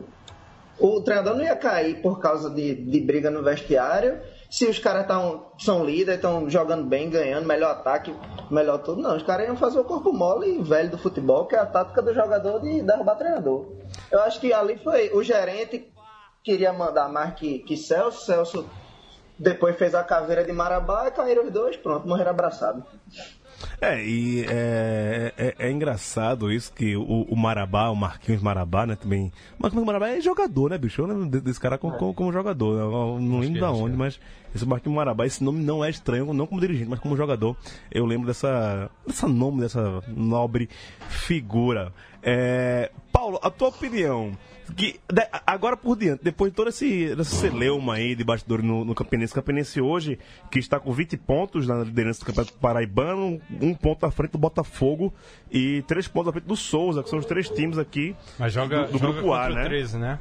o treinador não ia cair por causa de, de briga no vestiário se os caras são líderes, estão jogando bem, ganhando, melhor ataque, melhor tudo. Não, os caras iam fazer o corpo mole velho do futebol, que é a tática do jogador de derrubar treinador. Eu acho que ali foi. O gerente queria mandar mais que, que Celso, Celso depois fez a caveira de Marabá e caíram os dois, pronto, morreram abraçados. É, e é, é, é, engraçado isso que o, o, Marabá, o Marquinhos Marabá, né, também. Marquinhos Marabá é jogador, né, bicho? Eu lembro desse cara como, como, como jogador. Eu não lembro da onde, mas esse Marquinhos Marabá, esse nome não é estranho, não como dirigente, mas como jogador. Eu lembro dessa, dessa nome, dessa nobre figura. É, Paulo, a tua opinião que, agora por diante, depois de toda esse, essa celeuma aí de bastidores no, no Campinense, Campinense hoje, que está com 20 pontos na liderança do Campeonato Paraibano, um ponto à frente do Botafogo e três pontos à frente do Souza, que são os três times aqui Mas joga, do, do joga grupo A, né? 13, né?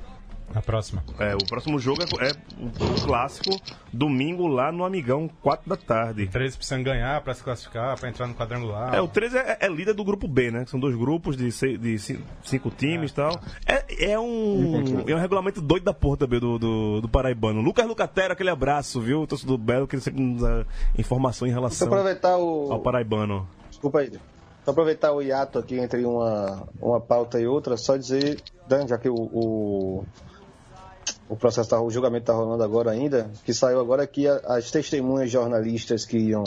A próxima. É, o próximo jogo é, é o, o, clássico, domingo lá no Amigão, 4 da tarde. O 13 precisando ganhar para se classificar, para entrar no quadrangular. É, o 13 é, é, líder do grupo B, né? São dois grupos de, seis, de cinco, times e é. tal. É, é, um, é um regulamento doido da porra também do, do, do Paraibano. Lucas Lucatero, aquele abraço, viu? Torcedor Belo, que sempre nos dá informação em relação aproveitar o... ao Paraibano. Desculpa aí. Só aproveitar o hiato aqui entre uma, uma pauta e outra, só dizer, Dan, já que o, o o processo tá, o julgamento está rolando agora ainda, que saiu agora que as testemunhas jornalistas que iam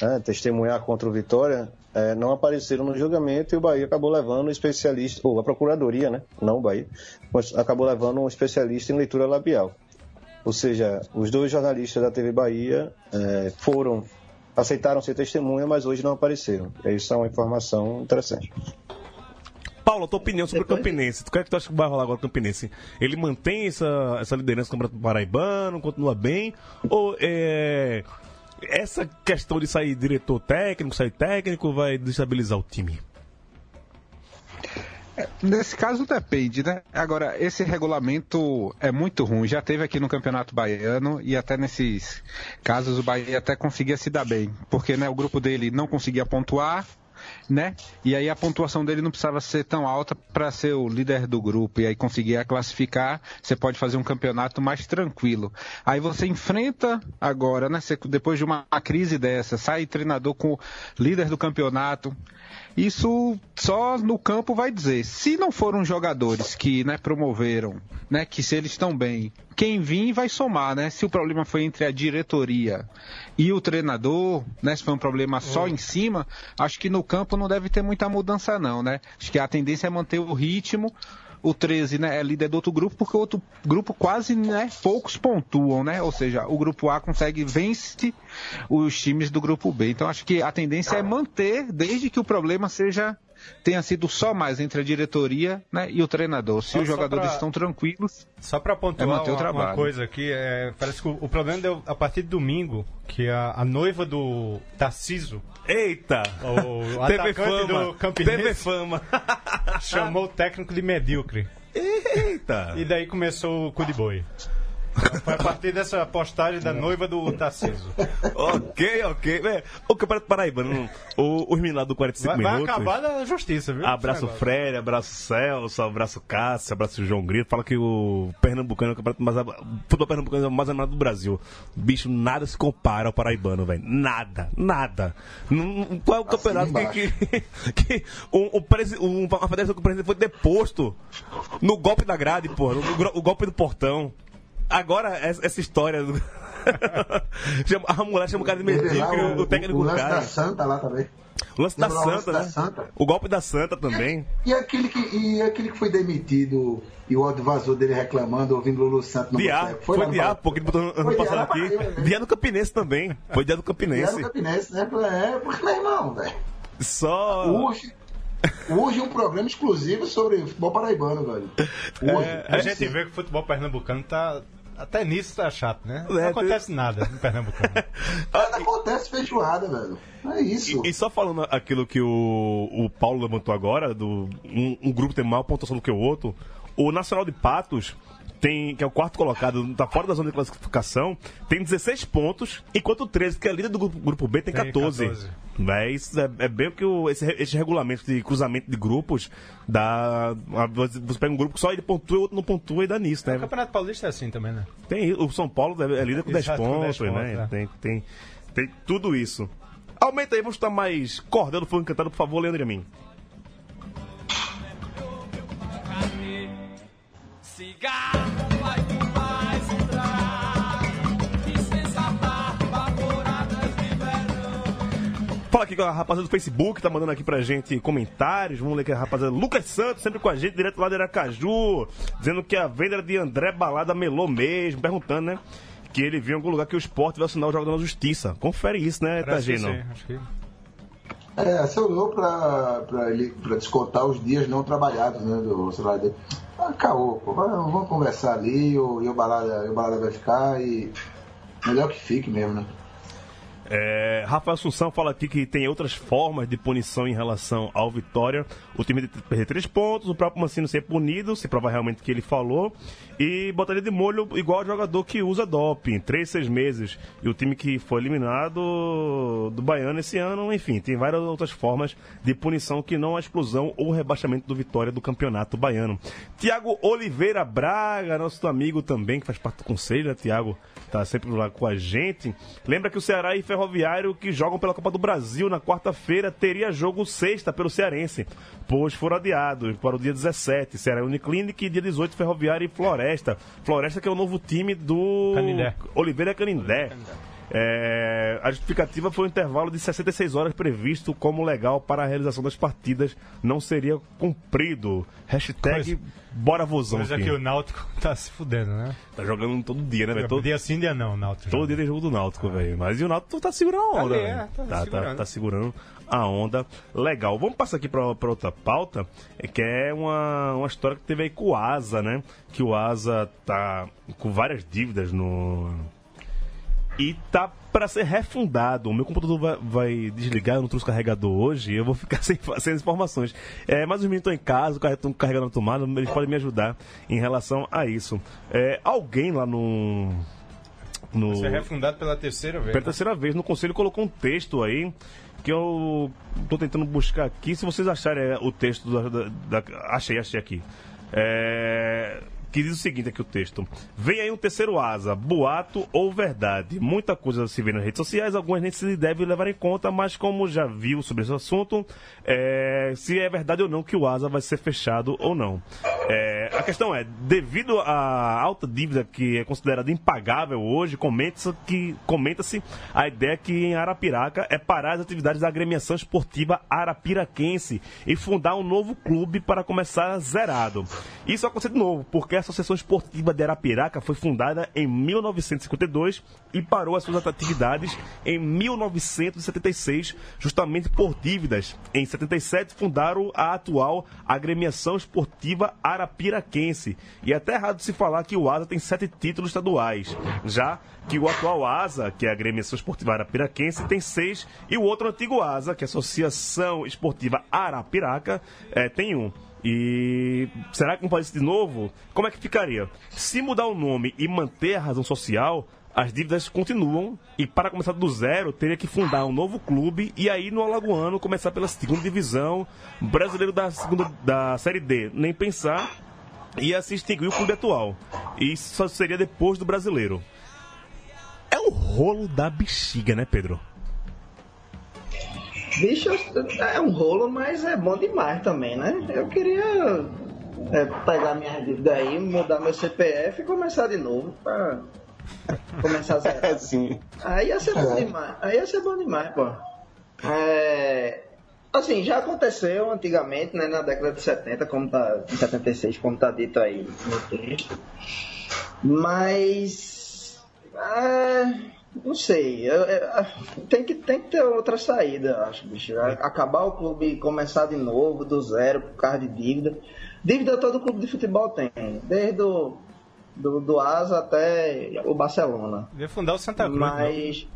né, testemunhar contra o Vitória é, não apareceram no julgamento e o Bahia acabou levando um especialista, ou a Procuradoria, né, não o Bahia, mas acabou levando um especialista em leitura labial. Ou seja, os dois jornalistas da TV Bahia é, foram, aceitaram ser testemunha, mas hoje não apareceram. Isso é uma informação interessante. Paulo, a tua opinião sobre Depois... o Campinense. O que é que tu acha que vai rolar agora o Campinense? Ele mantém essa, essa liderança do Campeonato Paraibano, continua bem? Ou é, essa questão de sair diretor técnico, sair técnico, vai destabilizar o time? É, nesse caso depende, né? Agora, esse regulamento é muito ruim. Já teve aqui no Campeonato Baiano e até nesses casos o Bahia até conseguia se dar bem. Porque né, o grupo dele não conseguia pontuar, né? E aí a pontuação dele não precisava ser tão alta para ser o líder do grupo e aí conseguir classificar, você pode fazer um campeonato mais tranquilo. Aí você enfrenta agora, né? Você, depois de uma crise dessa, sai treinador com líder do campeonato. Isso só no campo vai dizer. Se não foram jogadores que né, promoveram, né, que se eles estão bem, quem vir vai somar, né? Se o problema foi entre a diretoria e o treinador, né? Se foi um problema só em cima, acho que no campo não deve ter muita mudança não, né? Acho que a tendência é manter o ritmo o 13 né, é líder do outro grupo, porque o outro grupo quase né, poucos pontuam, né? Ou seja, o grupo A consegue vence os times do grupo B. Então acho que a tendência é manter, desde que o problema seja tenha sido só mais entre a diretoria né, e o treinador. Se só, os jogadores pra, estão tranquilos. Só para pontuar é manter uma, o trabalho. uma coisa aqui, é, parece que o, o, problema deu a partir de domingo, que a, a noiva do Tarciso. Eita! O TV fama, do Campinense. TV fama. chamou o técnico de medíocre. Eita! E daí começou o cu de boi. Foi a partir dessa postagem da noiva do Tarciso. ok, ok. É, o Campeonato Paraibano, o, os meninos lá do 45 vai, minutos. Vai acabar na justiça, viu? Abraço Freire, abraço Celso, abraço Cássio, abraço João Grito. Fala que o Pernambucano é o campeonato mais. O futebol Pernambucano é o mais animado do Brasil. Bicho, nada se compara ao Paraibano, velho. Nada, nada. Não, qual é o assim campeonato que, que, que um, um, um, uma federação que o presidente foi deposto no golpe da grade, pô, no, no, o golpe do portão. Agora, essa história. Do... a mulher chama o cara de medíocre, o, o, técnico o, o lance cara. da Santa lá também. O lance da Santa, né? Da Santa. O golpe da Santa também. E, e, aquele que, e aquele que foi demitido e o áudio vazou dele reclamando, ouvindo o Lulu Santos no Diá, Foi, foi Diá, porque ele botou ano passado aqui. Né? Dia do Campinense também. Foi dia do Campinense. Dia do Campinense, né? É, porque, meu irmão, velho. Só. Hoje, Hoje é um programa exclusivo sobre futebol paraibano, velho. Hoje, é, a gente vê que o futebol pernambucano tá, até nisso tá chato, né? Não é, acontece nada no Pernambucano. Nada acontece feijoada, velho. É isso. E, e, só falando aquilo que o, o Paulo levantou agora, do um, um grupo tem maior pontuação do que o outro, o Nacional de Patos tem, que é o quarto colocado, está fora da zona de classificação, tem 16 pontos, enquanto o 13, que é líder do grupo, grupo B, tem, tem 14. 14. É, isso é, é bem o que o, esse, esse regulamento de cruzamento de grupos dá. Você pega um grupo que só ele pontua e o outro não pontua e dá nisso, né? O Campeonato Paulista é assim também, né? Tem, o São Paulo é líder com 10 pontos, com 10 pontos, né? É. Tem, tem, tem tudo isso. Aumenta aí, vamos estar mais cordando funk cantado, por favor, Leandro e a mim. Cigarro vai mais entrar. de verão. Fala aqui com a rapaziada do Facebook, tá mandando aqui pra gente comentários. Vamos ler que a rapaziada Lucas Santos, sempre com a gente, direto lá de Aracaju, dizendo que a venda era de André Balada melou mesmo, perguntando, né? Que ele viu em algum lugar que o esporte vai assinar o jogo da justiça. Confere isso, né, Tagino? Acho que... É, pra, pra, ele, pra descontar os dias não trabalhados, né, do salário dele. Ah, caô, pô. Vamos conversar ali e o, balada, e o balada vai ficar e. Melhor que fique mesmo, né? É, Rafael Assunção fala aqui que tem outras formas de punição em relação ao Vitória. O time de perder três pontos, o próprio Mancino ser punido, se provar realmente que ele falou, e botaria de molho igual jogador que usa doping, três, seis meses. E o time que foi eliminado do Baiano esse ano, enfim, tem várias outras formas de punição que não a exclusão ou rebaixamento do Vitória do campeonato baiano. Tiago Oliveira Braga, nosso amigo também, que faz parte do conselho, né, Tiago? Tá sempre lá com a gente. Lembra que o Ceará e Ferroviário, que jogam pela Copa do Brasil na quarta-feira, teria jogo sexta pelo Cearense, pois foram adiados para o dia 17. Ceará Uniclinic e dia 18 Ferroviário e Floresta. Floresta que é o novo time do Canindé. Oliveira Canindé. Canindé. É, a justificativa foi o intervalo de 66 horas previsto como legal para a realização das partidas não seria cumprido. Hashtag Coisa, bora vozão. Coisa que o Náutico tá se fudendo, né? Tá jogando todo dia, né? Todo dia sim, dia não, Náutico. Todo dia tem jogo do Náutico, ah. velho. Mas e o Náutico tá segurando a onda, é, tá, tá, segurando. Tá, tá, segurando a onda. Legal. Vamos passar aqui para outra pauta, que é uma, uma história que teve aí com o Asa, né? Que o Asa tá com várias dívidas no e tá para ser refundado. O meu computador vai, vai, desligar, eu não trouxe carregador hoje, eu vou ficar sem, sem informações. É, mas os meninos estão em casa, estão carregando a tomada, eles podem me ajudar em relação a isso. É, alguém lá no. no... Ser refundado pela terceira vez. Pela né? terceira vez. No conselho colocou um texto aí que eu tô tentando buscar aqui. Se vocês acharem o texto da, da, da achei, achei aqui. É que diz o seguinte aqui o texto. Vem aí um terceiro asa, boato ou verdade. Muita coisa se vê nas redes sociais, algumas nem se deve levar em conta, mas como já viu sobre esse assunto, é, se é verdade ou não que o asa vai ser fechado ou não. É, a questão é, devido à alta dívida que é considerada impagável hoje, comenta-se que comenta-se a ideia que em Arapiraca é parar as atividades da agremiação esportiva arapiraquense e fundar um novo clube para começar zerado. Isso aconteceu de novo, porque a Associação Esportiva de Arapiraca foi fundada em 1952 e parou as suas atividades em 1976, justamente por dívidas. Em 77 fundaram a atual Agremiação Esportiva Arapiraquense. E é até errado se falar que o ASA tem sete títulos estaduais, já que o atual ASA, que é a Agremiação Esportiva Arapiraquense, tem seis, e o outro antigo ASA, que é a Associação Esportiva Arapiraca, é, tem um. E será que não ser de novo? Como é que ficaria? Se mudar o nome e manter a razão social, as dívidas continuam e para começar do zero teria que fundar um novo clube e aí no Alagoano começar pela segunda divisão brasileiro da segunda da série D, nem pensar ia se extinguir o clube atual. E isso só seria depois do brasileiro. É o rolo da bexiga, né, Pedro? Bicho, é um rolo, mas é bom demais também, né? Eu queria é, pegar minha dívida aí, mudar meu CPF e começar de novo pra começar a zerar. É, sim. Aí ia ser bom É. demais. Aí ia ser bom demais, pô. É, assim, já aconteceu antigamente, né, na década de 70, como tá, em 76, como tá dito aí no texto. Mas. É, não sei. eu- eu- tem, que, tem que ter outra saída, eu acho, bicho. Acabar o clube e começar de novo, do zero, por causa de dívida. Dívida todo clube de futebol tem. Desde o do, do Asa até o Barcelona. Devia fundar o Santa Cruz. né? Mas.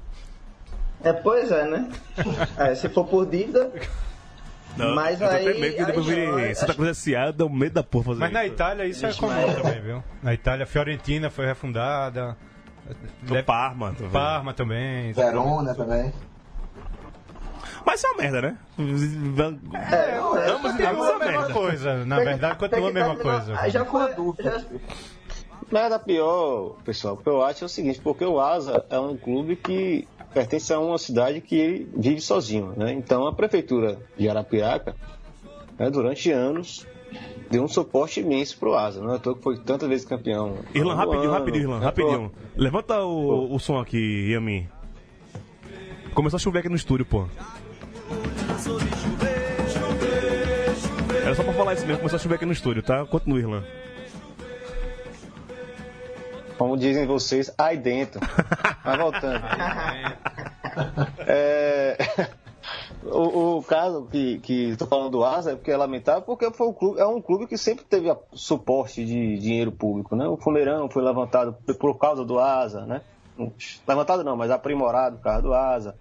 É, pois é, né? É, se for por dívida. Mas eu tô aí- que depois Santa Cruz S.A. dá um medo da porra fazer Mas na isso. Itália isso é comum mas- também, viu? Na Itália, a Fiorentina foi refundada. Deve- Parma. vendo. Parma também. Verona também. Mas isso é uma merda, né? É, não, é, Ambos ambos a é mesma merda. coisa. Na Tem- verdade, continua a mesma coisa. Aí já foi. Já, Nada pior, pessoal, que eu acho é o seguinte, porque o Asa é um clube que pertence a uma cidade que vive sozinho, né? Então a prefeitura de Arapiraca, né, durante anos, deu um suporte imenso pro Asa, não é à que foi tantas vezes campeão. Irlan, do rapidinho, ano, rapidinho, Irlan, rapidinho. Levanta o, o som aqui, Yami. Começou a chover aqui no estúdio, pô. Era só pra falar isso mesmo, começou a chover aqui no estúdio, tá? Continua, Irlan. Como dizem vocês, aí dentro. Mas voltando. É, o, o caso que, que estou falando do Asa é porque é lamentável, porque foi um clube, é um clube que sempre teve suporte de dinheiro público. Né? O Fumeirão foi levantado por- por causa do Asa, né? levantado não, mas aprimorado por causa do Asa.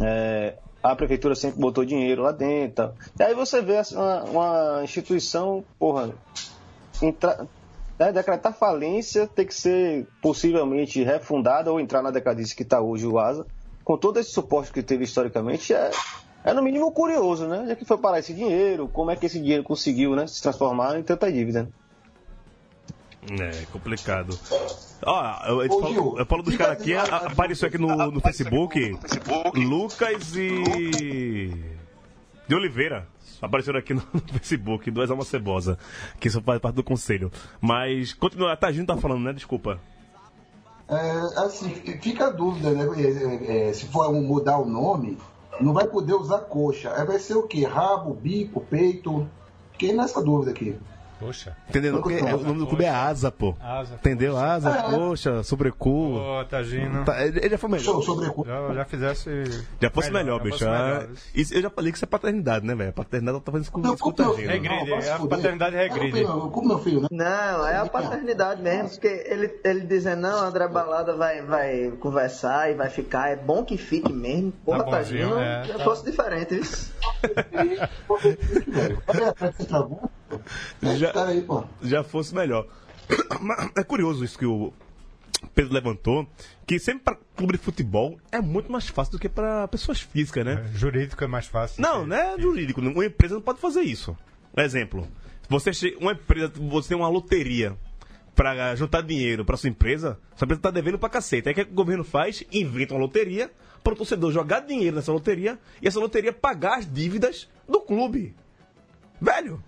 É, a prefeitura sempre botou dinheiro lá dentro. E aí você vê assim, uma, uma instituição, porra, entra- né, decretar falência, ter que ser possivelmente refundada ou entrar na decadência que está hoje o ASA, com todo esse suporte que teve historicamente, é, é no mínimo curioso, né? Onde é que foi parar esse dinheiro? Como é que esse dinheiro conseguiu né, se transformar em tanta dívida? É, complicado. Ó, eu, eu, falo, eu falo dos caras aqui, apareceu aqui no, no Facebook, Lucas e. de Oliveira. Apareceram aqui no, no Facebook, duas almas cebosa, que são faz parte do conselho. Mas, continua, a Tagino tá falando, né? Desculpa. É, assim, fica a dúvida, né? É, é, se for mudar o nome, não vai poder usar coxa. Aí vai ser o quê? Rabo, bico, peito? Fiquei nessa dúvida aqui. Poxa. Entendeu? Porque é- o nome do clube é Asa, pô. Asa. Entendeu? Asa, coxa, sobrecu. Ô, Tagino. Tá, ele já foi melhor. Show sobre cu- Já, já fizesse. Já fosse melhor, já bicho. fosse Ah, melhor. isso- eu já falei que isso é paternidade, né, velho? Paternidade tá fazendo isso com, o Tagino. Regride, se a paternidade regride. É, culpa meu filho, né? Não, é a paternidade mesmo, porque ele, ele dizendo, não, André Balada vai, vai conversar e vai ficar, é bom que fique mesmo. Porra, Tá tadinho, é, já tá. fosse diferente, isso. Olha, você travou. Já- Já... Aí, pô. já fosse melhor. É curioso isso que o, Pedro levantou, que sempre para clube de futebol é muito mais fácil do que para pessoas físicas, né? É, jurídico é mais fácil. Não, não é jurídico. Uma empresa não pode fazer isso. Exemplo, você uma empresa, você tem uma loteria para juntar dinheiro para sua empresa, sua empresa está devendo para cacete. Aí o que, é que o governo faz? Inventa uma loteria para o torcedor jogar dinheiro nessa loteria e essa loteria pagar as dívidas do clube. Velho,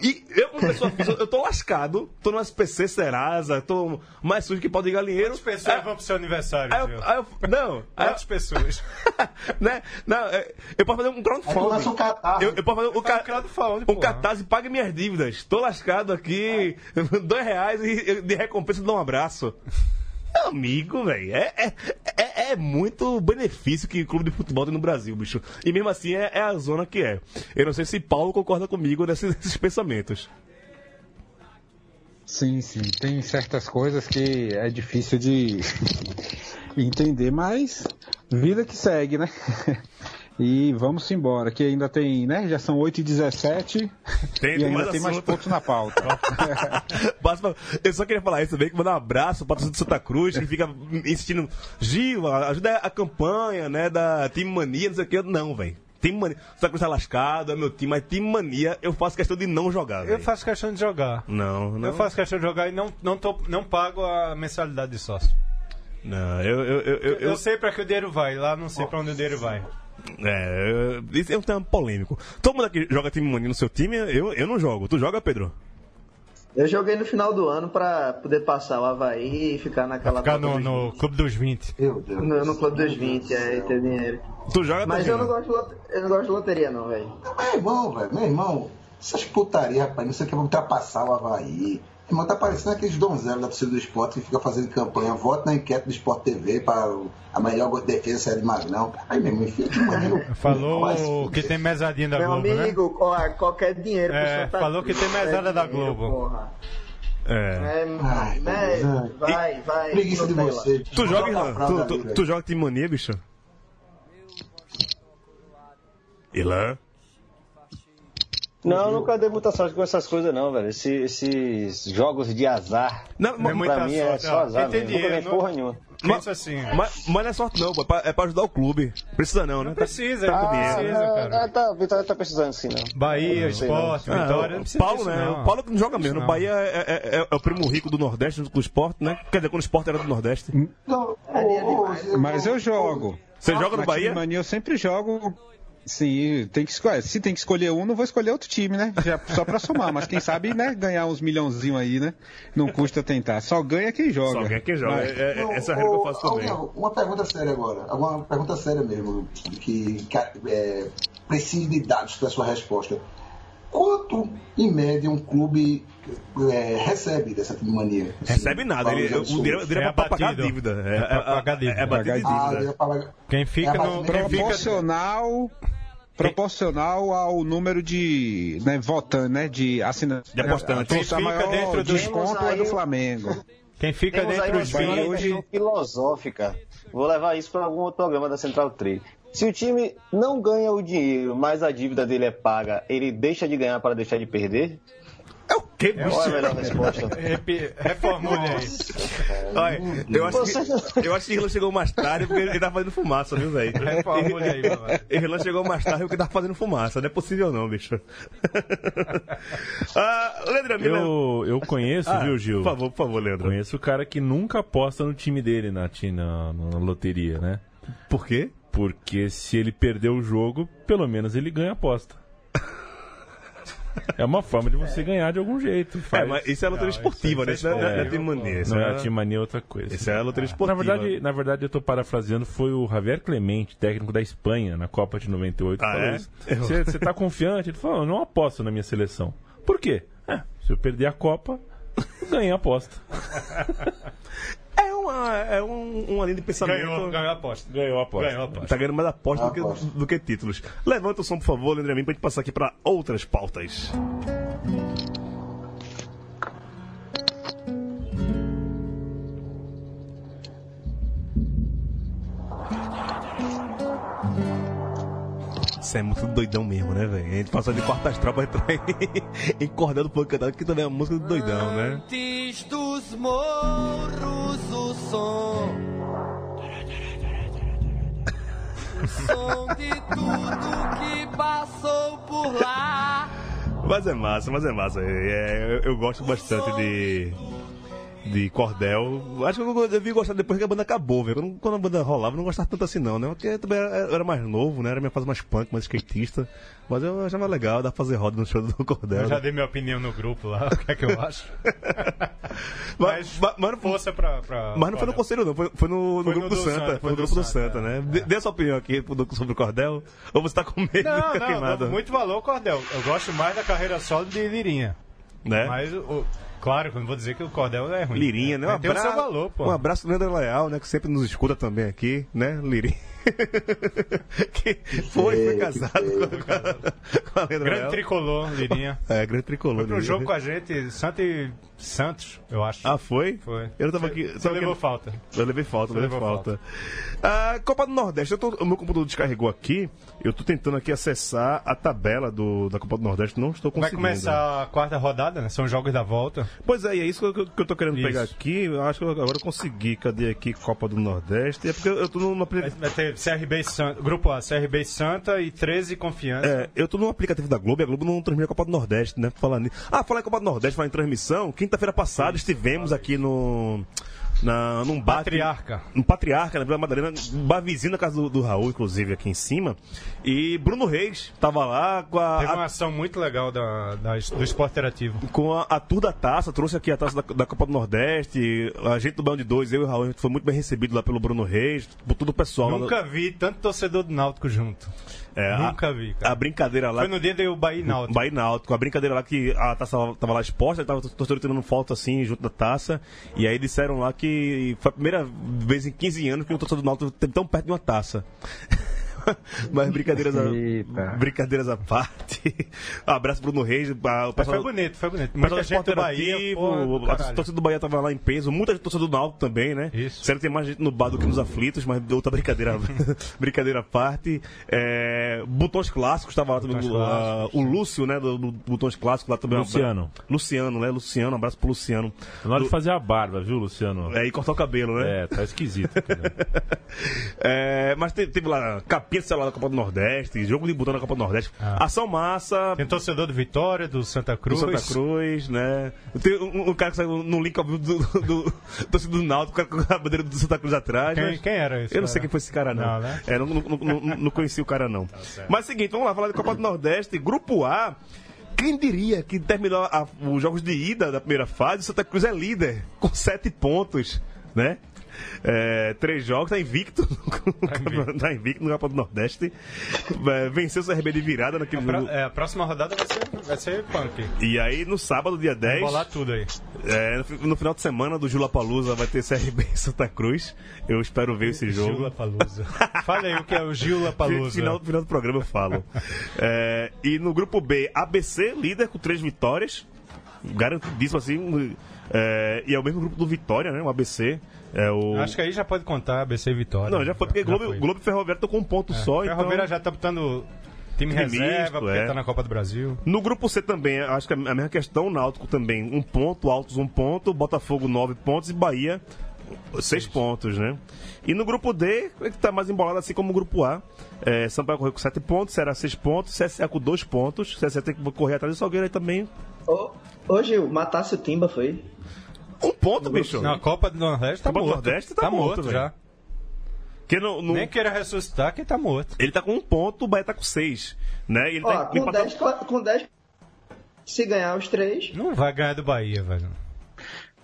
e eu, como pessoa física, eu tô lascado, tô no SPC Serasa, tô mais sujo que pau de galinheiro. Quantas pessoas vão pro seu aniversário? Aí eu, aí eu, não, Quantas eu, pessoas? né? Não, é, eu posso fazer um crowdfunding. Um catarse. Eu, eu posso fazer um, ca, um crowdfunding. Um catarse e pague minhas dívidas. Tô lascado aqui, dois reais e de recompensa dou um abraço. Amigo, velho, é, é, é, é, muito benefício que o clube de futebol tem no Brasil, bicho. E mesmo assim é, é a zona que é. Eu não sei se Paulo concorda comigo nesses, nesses pensamentos. Sim, sim. Tem certas coisas que é difícil de entender, mas vida que segue, né? E vamos embora, que ainda tem, né? Já são 8h17 tem, e ainda tem mais pontos na pauta. eu só queria falar isso também, que mandar um abraço para o de Santa Cruz, que fica insistindo, Gil, ajuda a campanha, né, da Time Mania, não sei o que. Não, velho. Time Mania. Santa Cruz tá lascado, é meu time, mas Time Mania eu faço questão de não jogar. Véio. Eu faço questão de jogar. Não, não. Eu faço questão de jogar e não, não, tô, não pago a mensalidade de sócio. Não, eu. Eu, eu, eu, eu sei para que o dinheiro vai, lá não sei para onde o dinheiro vai. É, isso é um tema polêmico. Todo mundo aqui joga time mania no seu time, eu, eu não jogo. Tu joga, Pedro? Eu joguei no final do ano pra poder passar o Havaí e ficar naquela. Ficar no, no Clube dos 20. Meu Deus. No, no Clube dos 20, é, ter dinheiro. Tu joga Mas eu não, gosto de eu não gosto de loteria, não, velho. Meu irmão, velho, meu irmão. Essas putaria, rapaz, não sei o que, vou ultrapassar o Havaí. Irmão, tá parecendo aqueles donzelos da torcida do esporte que fica fazendo campanha, voto na enquete do Sport TV para a melhor defesa sair de Magnão. Aí mesmo, enfim, que maneiro. Falou que tem mesadinha da Meu Globo. Meu amigo, né? qualquer dinheiro. É, tá falou que tem mesada da Globo. Porra. É. é Ai, né? Vai, vai. Preguiça de você. Tu joga? Tu, tu, tu joga Team Mania, bicho? Ilan? Não, nunca dei muita sorte com essas coisas, não, velho. Esse, esses jogos de azar. Não, pra muita mim é só azar. Entendi, mesmo. Nunca porra nenhuma. Mas, assim, mas, mas, não é sorte não, é pra, é pra ajudar o clube. Precisa não, né? Não precisa, tá, precisa, é, cara. É, tá, Vitória tá precisando sim, não. Bahia, Esporte, Vitória, não Paulo, disso, né? Não. O Paulo que não joga mesmo. Não. Bahia é, é, é, é, o primo rico do Nordeste junto com o Esporte, né? Quer dizer, quando o Esporte era do Nordeste. Não, mas eu jogo. Você joga no Bahia? Mania, eu sempre jogo Sim, tem que escolher. Se tem que escolher um, não vou escolher outro time, né? Já, só pra somar, mas quem sabe, né, ganhar uns milhãozinhos aí, né? Não custa tentar. Só ganha quem joga. Só ganha quem joga. Mas... É, é, essa é a regra que eu faço também. Uma pergunta séria agora. Uma pergunta séria mesmo, que, que é, precisa de dados para sua resposta. Quanto, em média, um clube é, recebe dessa mania? Assim, recebe nada. Ele, o dinheiro, é, é para pagar a dívida. É, é, para pagar dívida. É, bater dívida. Ah, é pagar... Quem fica é no... Proporcional... Proporcional ao número de né, votantes, né? De assinantes. De apostantes. Quem fica maior dentro do desconto é do Flamengo. Quem fica Temos dentro dos 20... Hoje... filosófica. Vou levar isso para algum outro programa da Central 3. Se o time não ganha o dinheiro, mas a dívida dele é paga, ele deixa de ganhar para deixar de perder? É o que, bicho? Qual é a melhor resposta? Reformule aí. Olha, eu acho, que, eu acho que Irlan chegou mais tarde porque ele tá fazendo fumaça, viu, velho? Reformule aí, mano. Irlan chegou mais tarde porque tá fazendo fumaça. Não é possível não, bicho. ah, Leandro, eu, eu conheço, ah, viu, Gil? Por favor, por favor, Leandro. Conheço o cara que nunca aposta no time dele na, na, na loteria, né? Por quê? Porque se ele perder o jogo, pelo menos ele ganha a aposta. É uma forma de você ganhar de algum jeito. Faz... É, mas isso é a loteria não, esportiva, né? Isso não é, é, é mania. Não é a mania é outra coisa. Isso é a loteria esportiva. Na verdade, na verdade, eu estou parafraseando, foi o Javier Clemente, técnico da Espanha, na Copa de 98. Ah, é? Você está confiante? Ele falou, eu não aposto na minha seleção. Por quê? É, se eu perder a Copa, ganhei a aposta. É uma, é um, uma linha de pensamento. Ganhou, ganhou a aposta. Ganhou a aposta. Ganhou a aposta. Tá ganhando mais aposta, do, que, do que títulos. Levanta o som, por favor, Leandro Amin, pra gente passar aqui pra outras pautas. Essa é música do doidão mesmo, né, velho? A gente passou de quarta astral pra entrar em, em cordel do que também é uma música do doidão, né? Antes dos morros som. Som de tudo que passou por lá. Mas é massa, mas é massa. É, eu, eu gosto bastante de. De cordel. Acho que eu, vi gostar depois que a banda acabou, velho. Quando, a banda rolava, eu não gostava tanto assim, não, né? Porque eu também era, eu era mais novo, né? Era minha fase mais punk, mais skatista. Mas eu achava legal, pra fazer roda no show do cordel. Eu já dei minha opinião no grupo lá, o que é que eu acho. Mas, mas, mas não Força pra. pra mas não foi no conselho, não. Foi, foi no, no Foi grupo no do Santa. Santa, Foi no do grupo do Santa, Santa, é. né? Dê, dê a sua opinião aqui sobre o cordel. Ou você tá com medo Não, de ficar não, queimado? não, muito valor, Cordel. Eu gosto mais da carreira solo de Lirinha. né? Mas, o, claro, não vou dizer que o Cordel é ruim. Lirinha, né? Um Mas tem o abraço, seu valor, pô. um abraço Leandro Leal, né? Que sempre nos escuta também aqui, né? Lirinha. que foi, foi casado com, a- com a Leandro Grande tricolor, Lirinha. É, grande tricolor. Foi pro Lirinha. jogo com a gente, Santa e Santos, eu acho. Ah, foi? Foi. Eu não tava aqui. Você tava levou aqui- falta. Eu levei falta, Você levei levou falta. Ah, Copa do Nordeste, eu tô- o meu computador descarregou aqui. Eu tô tentando aqui acessar a tabela do, da Copa do Nordeste, não estou Vai conseguindo. começar a quarta rodada, né? São jogos da volta. Pois é, e é isso que eu, que eu tô querendo Isso. pegar aqui. Eu acho que eu- agora eu consegui. Cadê aqui Copa do Nordeste? É porque eu tô numa. Vai, vai ter CRB Santa, Grupo A, CRB Santa e 13 Confiança. É, eu tô no aplicativo da Globo e a Globo não transmite a Copa do Nordeste, né? Falando. Ah, falar em Copa do Nordeste, falar em transmissão. Quinta-feira passada estivemos aqui no. Na, num bar. Patriarca. Um Patriarca, na Vila Madalena, um bar vizinho na casa do, do Raul, inclusive, aqui em cima. E Bruno Reis tava lá com a. Teve uma ação muito legal da, da- do esporte interativo. com a, a tour da taça, trouxe aqui a taça da, da Copa do Nordeste, a gente do Bando de Dois, eu e o Raul, a gente foi muito bem recebido lá pelo Bruno Reis, por todo o pessoal. lá Nunca vi tanto torcedor do Náutico junto. É, a- Nunca vi, cara. A brincadeira lá. Foi no dia do Bahia Náutico. Bahia Náutico, a brincadeira lá que a taça tava lá exposta, tava o torcedor tirando foto assim, junto da taça, e aí disseram lá que foi a primeira vez em 15 anos que um torcedor do Náutico teve tão perto de uma taça. Mas brincadeiras, a, brincadeiras à parte. abraço Bruno Reis, a- o Mas pessoal, foi bonito, foi bonito. Muita do gente do Bahia, porra, a torcida do Bahia tava lá em peso, muita gente torcida do Náutico também, né? Isso. Sério, tem mais gente no bar do que nos aflitos, mas outra brincadeira, brincadeira à parte. É, Botões Clássicos tava lá também, Botões o- a- o Lúcio, né, do, do Botões Clássicos lá também. um Luciano. abra- Luciano, né, Luciano, um abraço pro Luciano. Na hora Do- de fazer a barba, viu, Luciano? É, e cortar o cabelo, né? É, tá esquisito. É, mas te- teve, lá capinha de celular da Copa do Nordeste, jogo de botão da Copa do Nordeste, Ah. ação massa, Tem torcedor do Vitória, do Santa do Cruz. Santa Cruz, né? Tem um, um cara que saiu no link ao vivo do, do, do torcedor do Náutico, o cara com a bandeira do Santa Cruz atrás. Quem, mas- quem era esse? Eu não sei quem foi esse cara, não. Não, né? É, não, não, não, não- conheci o cara, não. Mas é o seguinte, vamos lá, falar de Copa do Nordeste. Grupo A. Quem diria que terminou a- os jogos de ida da primeira fase, o Santa Cruz é líder, com sete pontos, né? É, três jogos, tá invicto, campeonato- tá invicto no Copa do Nordeste. É, venceu o CRB de virada naquele A, jogo. é, a próxima rodada vai ser, vai ser punk. E aí, no sábado, dia 10, Bolar tudo aí. é, no, no final de semana do Jula Palusa vai ter CRB em Santa Cruz. Eu espero ver esse jogo. Gila Palusa. Fala aí o que é o Gila Palusa. Final, final do programa eu falo. É, e no grupo B, ABC, líder com três vitórias. Garantidíssimo assim. é, e é o mesmo grupo do Vitória, né? O ABC. É o... Acho que aí já pode contar ABC e Vitória. Não, já foi porque Globo, foi. Globo e Ferroviário estão com um ponto É, só. Ferroviária Então... já tá botando time, Time reserva, misto, porque é. tá na Copa do Brasil. No grupo C também, acho que é a mesma questão. Náutico também, um ponto, Altos um ponto, Botafogo nove pontos e Bahia seis pontos, né? E no grupo D, é que tá mais embolado assim como o grupo A. É, Sampaio correu com sete pontos, Ceará seis pontos, CSA com dois pontos. CSA tem que correr atrás do Salgueiro aí também. Ô, ô Gil, matasse o Timba, foi? Um ponto, bicho. Na Copa do Nordeste tá Copa do morto. Nordeste tá morto, velho. já. Que no, no- Nem queira ressuscitar quem tá morto. Ele tá com um ponto, o Bahia tá com seis. Né? E ele Ó, tá com empatado- 10, cla- com 10, se ganhar os três, Não vai ganhar do Bahia, velho.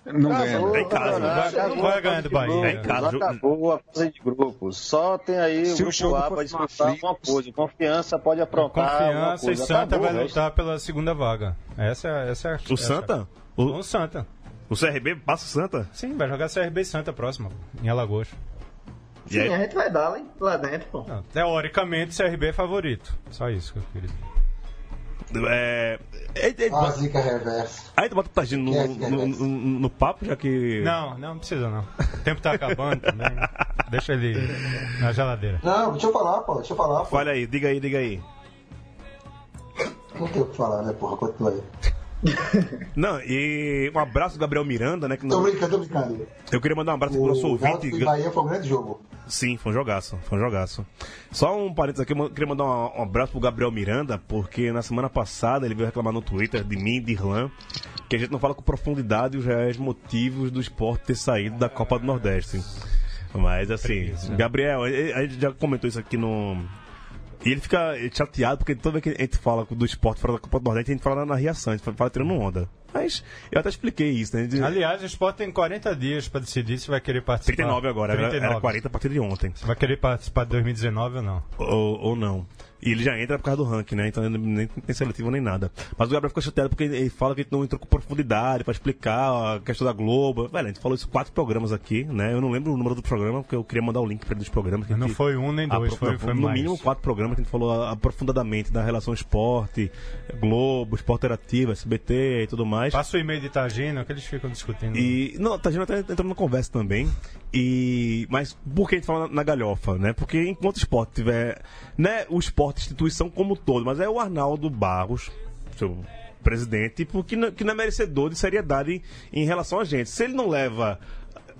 Não ganha. Acabou não. É em casa, não vai- não vai ganhar do Bahia. É em casa, Acabou a fase de grupos. Só tem aí Se o grupo jogo A para disputar alguma coisa. Confiança pode aprontar Confiança e. Santa Acabou, vai velho. lutar pela segunda vaga. Essa, é- essa é a. O Santa? O, O Santa. O CRB passa o Santa? Sim, vai jogar CRB e Santa próximo, em Alagoas. Sim, a gente vai dar lá, lá dentro, pô. Não, teoricamente, CRB é favorito. Só isso que eu queria dizer. É, é, é, zica reversa. aí tu bota o Tagino no, É, no, no- no papo, já que. Não, não precisa não. O tempo tá acabando também. Deixa ele na geladeira. Não, deixa eu falar, pô, deixa eu falar, pô. Fale aí, diga aí, diga aí. não tem o que falar, né, porra? Continua aí. Não, e um abraço do Gabriel Miranda, né? Que Tô não... brincando, tô brincando. Eu queria mandar um abraço pro nosso O ouvinte. E Bahia foi um grande jogo. Sim, foi um jogaço, foi um jogaço. Só um parênteses aqui, eu queria mandar um, um abraço pro Gabriel Miranda, porque na semana passada ele veio reclamar no Twitter de mim, de Irlan, que a gente não fala com profundidade os reais motivos do esporte ter saído da Copa do Nordeste. Mas assim, Gabriel, a a gente já comentou isso aqui no. E ele fica chateado porque toda vez que a gente fala do esporte fora da Copa do Nordeste, a gente fala na reação, a gente fala tirando onda. Mas eu até expliquei isso, né? De- Aliás, o Sport tem 40 dias pra decidir se vai querer participar. 39 agora, era- 39. era 40 a partir de ontem. Se vai querer participar de 2019 ou não. ou, ou não. E ele já entra por causa do ranking, né? Então ele nem tem seletivo nem nada. Mas o Gabriel ficou chateado porque ele fala que a gente não entrou com profundidade pra explicar a questão da Globo. Velho, a gente falou isso quatro programas aqui, né? Eu não lembro o número do programa, porque eu queria mandar o link pra ele dos programas. Não foi um nem dois, foi, foi No mais. mínimo quatro programas que a gente falou aprofundadamente da relação esporte, Globo, esporte interativo, SBT e tudo mais. Passa o e-mail de Tagino que eles ficam discutindo. E. Não, tá até entrando na conversa também. E. Mas por que a gente fala na, na galhofa, né? Porque enquanto o esporte tiver. Né, o esporte, instituição como um todo, mas é o Arnaldo Barros, seu presidente, porque não, que não é merecedor de seriedade em relação a gente. Se ele não leva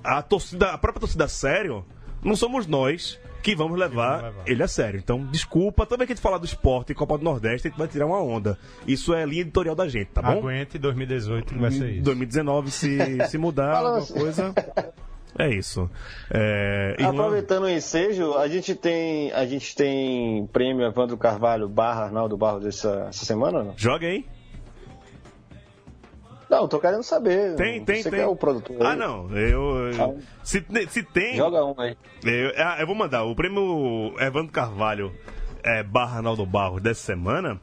a torcida, a própria torcida a sério, não somos nós que vamos levar, levar. ele a sério. Então, desculpa, toda vez que a gente falar do esporte e Copa do Nordeste, a gente vai tirar uma onda. Isso é linha editorial da gente, tá bom? Aguente 2018 não vai ser isso. 2019, se, se mudar alguma coisa. É isso. É, Irlanda- Aproveitando o ensejo, a gente tem a gente tem prêmio Evandro Carvalho barra Arnaldo Barros essa, essa semana não? Joga aí. Não, tô querendo saber. Tem, tem, Você tem. que é o produtor. Ah, aí. não. Eu. eu- Ah. se, se tem. Joga um aí. Eu, ah, eu vou mandar. O prêmio Evandro Carvalho é, barra Arnaldo Barros dessa semana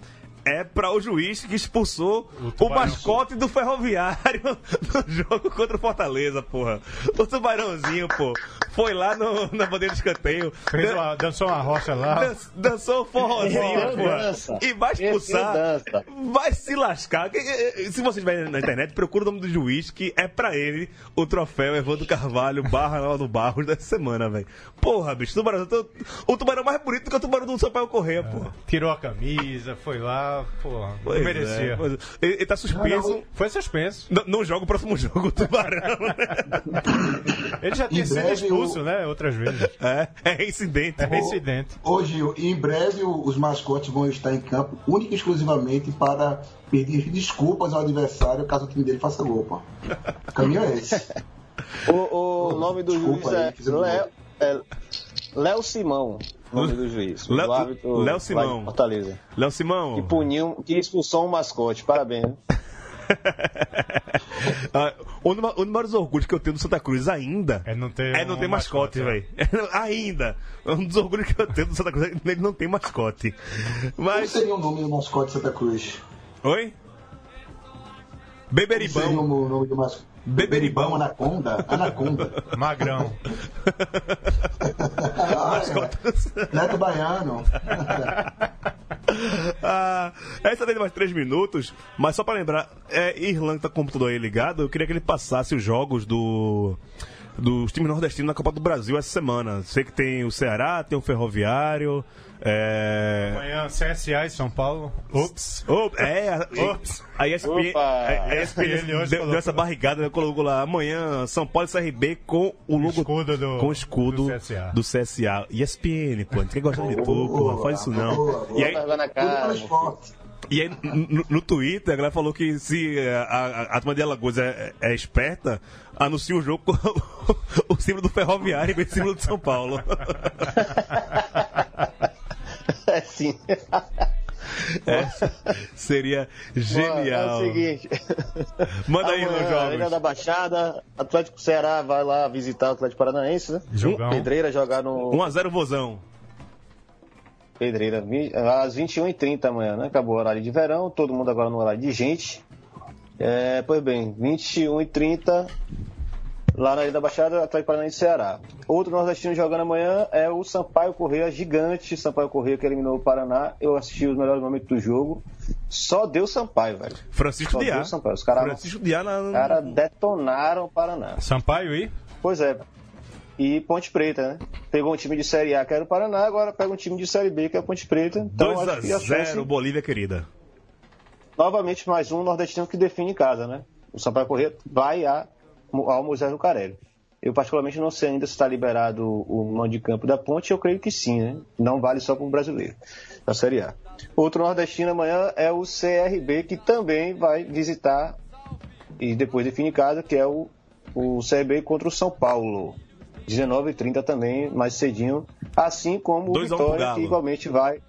é para o juiz que expulsou O o, mascote do Ferroviário no jogo contra o Fortaleza, porra. O tubarãozinho, pô, foi lá no, na bandeira de escanteio. Fez uma, dançou uma rocha lá. Dan- dançou um forrozinho, dança. E vai expulsar. Vai se lascar. Se você estiver na internet, procura o nome do juiz, que é pra ele o troféu Evandro Carvalho barra Ronaldo Barros dessa semana, velho. Porra, bicho, tubarão, tu- o tubarão mais bonito do que o tubarão do Sampaio Correia, porra. Tirou a camisa, foi lá, Pois não merecia. é, pois é. ele, ele tá suspenso. Foi suspenso. Não, não joga o próximo jogo, o tubarão. né? Ele já tinha sido expulso, o- né? Outras vezes. É, é incidente. É reincidente. Hoje, em breve, os mascotes vão estar em campo única e exclusivamente para pedir desculpas ao adversário caso o time dele faça gol, pô. O caminho é esse. O, o nome do Desculpa juiz aí, é Léo, é Léo Simão. O nome do juiz. Léo- árbitro Léo Simão. Fortaleza. Léo Simão. Que puniu, que expulsou um mascote. Parabéns. né? Ah, um, dos ma- um dos maiores orgulhos que eu tenho do Santa Cruz ainda É não ter é não um ter mascote, mascote, velho. ainda. Um dos orgulhos que eu tenho do Santa Cruz é ele não tem mascote. Qual Mas. seria o nome do mascote de Santa Cruz? Oi? Qual seria Beberibão. o nome do mascote? Beberibão. Anaconda? Anaconda. Magrão. Ah, é. Neto Baiano. Ah, essa tem mais três minutos, mas só pra lembrar, é, Irlanda tá com o computador aí ligado, eu queria que ele passasse os jogos do. Dos times nordestinos na Copa do Brasil essa semana. Sei que tem o Ceará, tem o Ferroviário. É... Amanhã, CSA e São Paulo. Ops. Oh, é, a, Ops. a ESPN, Opa. a, ESPN deu, colocou. deu essa barrigada, né, colocou lá amanhã São Paulo e CRB com o logo escudo do- com o escudo do CSA. do CSA. ESPN, pô, ninguém gosta de tu, pô, faz isso não. Boa, boa. E aí, e aí no, no Twitter, a galera falou que se a, a, a turma de Alagoas é, é esperta, anuncia o jogo com o símbolo do Ferroviário em vez do símbolo de São Paulo. É sim. Seria É genial. o seguinte. Manda aí Amanhã, Arena jogos. da Baixada, Atlético Ceará vai lá visitar o Atlético Paranaense, né? Jogão. Pedreira jogar no 1x0 Vozão. Pedreira, às 21h30 amanhã, né? Acabou o horário de verão, todo mundo agora no horário de gente. É, pois bem, 21h30 lá na Ilha da Baixada, Atlético Paranaense e Ceará. Outro nordestino jogando amanhã é o Sampaio Correia, gigante Sampaio Correia que eliminou o Paraná. Eu assisti os melhores momentos do jogo. Só deu Sampaio, velho. Francisco Só Diá. deu Sampaio. Os caras Francisco Diá na... cara detonaram o Paraná. Sampaio e? Pois é. E Ponte Preta, né? Pegou um time de Série A que era o Paraná, agora pega um time de Série B que é a Ponte Preta. Então, acho que a 2x0 chance- Bolívia querida. novamente mais um nordestino que define em casa, né? O Sampaio Corrêa vai a, ao Moisés Lucarelli. Eu particularmente não sei ainda se está liberado o mando de campo da ponte, eu creio que sim, né? Não vale só para o brasileiro, da Série A. Outro nordestino amanhã é o CRB, que também vai visitar e depois define em casa, que é o, o CRB contra o São Paulo. 19h30 também, mais cedinho. Assim como o 2 a 1 pro Vitória, que igualmente vai.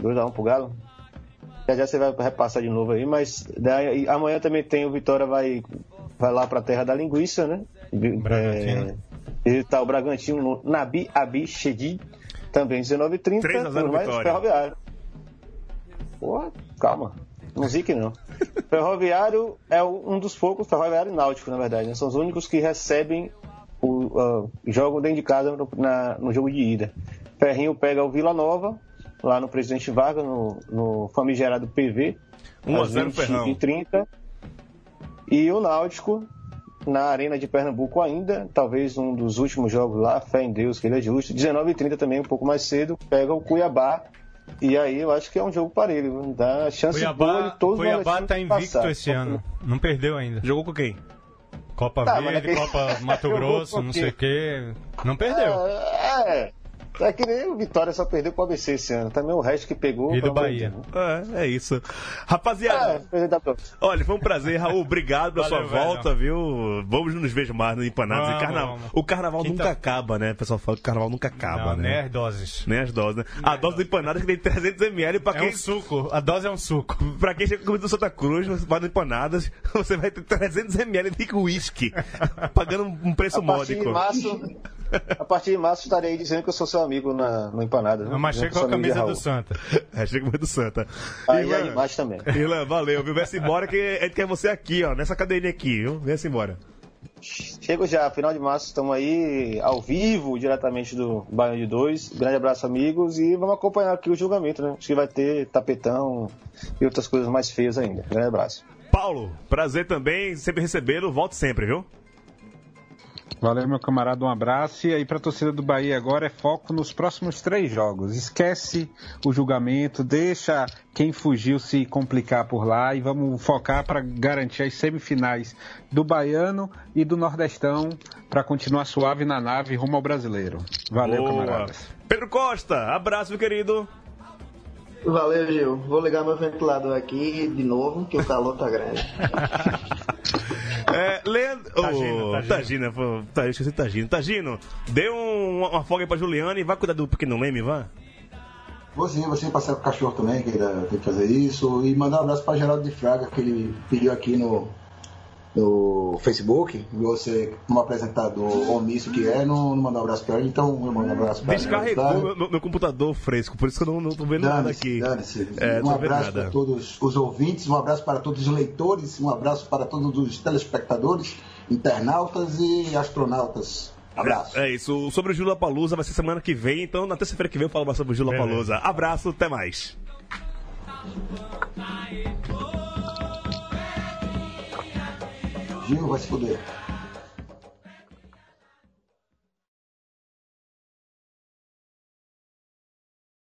2x1 pro Galo? Já já você vai repassar de novo aí, mas daí, amanhã também tem o Vitória vai, vai lá pra terra da linguiça, né? Bragantino. É, visitar o Bragantino no Nabi Abi Shedi, também 19h30. 3 a 0 mais Vitória. Ferroviário. Porra, calma. Não zique não. Ferroviário é um dos poucos, Ferroviário e Náutico, na verdade, né? São os únicos que recebem o ah, jogo dentro de casa no, na- no jogo de ida. Ferrinho pega o Vila Nova, lá no Presidente Vargas, no, no famigerado PV. 1 a às 0 Ferrão. 20h30. E o Náutico, na Arena de Pernambuco ainda, talvez um dos últimos jogos lá, fé em Deus, que ele é justo. 19h30 também, um pouco mais cedo, pega o Cuiabá. E aí eu acho que é um jogo parelho, dá chance boa Cuiabá, de todos os Cuiabá tá invicto passar. esse ano. Não perdeu ainda. Jogou com quem? Copa Tá, Verde, naquele- Copa Mato Grosso, não sei o quê. Não perdeu. É, é que nem o Vitória só perdeu pro ABC esse ano. Também o resto que pegou. E do Bahia. É, é isso. É, Rapaziada, próxima. olha, foi um prazer, Raul. Obrigado pela Valeu, sua velho. volta, viu? Vamos nos ver mais no Empanados e Vamos, Carnaval. vamos. O carnaval Quinta- nunca acaba, né? O pessoal fala que o carnaval nunca acaba, não, né? nem as doses. Nem as doses, né? A dose do Empanadas que tem 300ml pra É quem um suco. A dose é um suco. Pra quem chega comendo do Santa Cruz, você vai no Empanadas, você vai ter 300ml de uísque, pagando um preço A partir de módico. março, a partir de março estarei aí dizendo que eu sou seu amigo na, no Empanada. né? Achei Dizendo que com sou a amigo de camisa do Santa. Hashtag Mãe do Santa. Aí Irlan, é demais também. Irlan, valeu, viu? Vem-se embora que a gente quer você aqui, ó, nessa cadeirinha aqui, viu? Vem-se embora. Chego já, final de março, estamos aí ao vivo, diretamente do Baiano de 2. Grande abraço, amigos, e vamos acompanhar aqui o julgamento, né? Acho que vai ter tapetão e outras coisas mais feias ainda. Grande abraço. Paulo, prazer também, sempre recebê-lo, volte sempre, viu? Valeu, meu camarada, um abraço. E aí, pra torcida do Bahia agora é foco nos próximos três jogos. Esquece o julgamento, deixa quem fugiu se complicar por lá e vamos focar para garantir as semifinais do Baiano e do Nordestão para continuar suave na nave rumo ao brasileiro. Valeu, Boa. camaradas. Pedro Costa, abraço, meu querido. Valeu, Gil. Vou ligar meu ventilador aqui de novo, que o calor tá grande. É, Leandro. Tagino. Tagina, pô, tá, esqueci Tagino. Tagino, dê um- uma folga aí pra Juliana e vai cuidar do pequeno Leme, vá. Vou sim, vou sim passear com o cachorro também, que ainda tem que fazer isso. E mandar um abraço para Geraldo de Fraga, que ele pediu aqui no, no Facebook. Você, como apresentador omisso que é, não, não mandou um abraço para ele, então eu mando um abraço para ele. Descarregou meu, meu- meu computador fresco, por isso que eu não, não tô vendo nada aqui. É, um abraço para todos os ouvintes, um abraço para todos os leitores, um abraço para todos os telespectadores, internautas e astronautas. Abraço. É isso. Sobre o Jula Palusa vai ser semana que vem, então na terça-feira que vem eu falo mais sobre o Jula Beleza. Palusa. Abraço, até mais. Gil vai se fuder.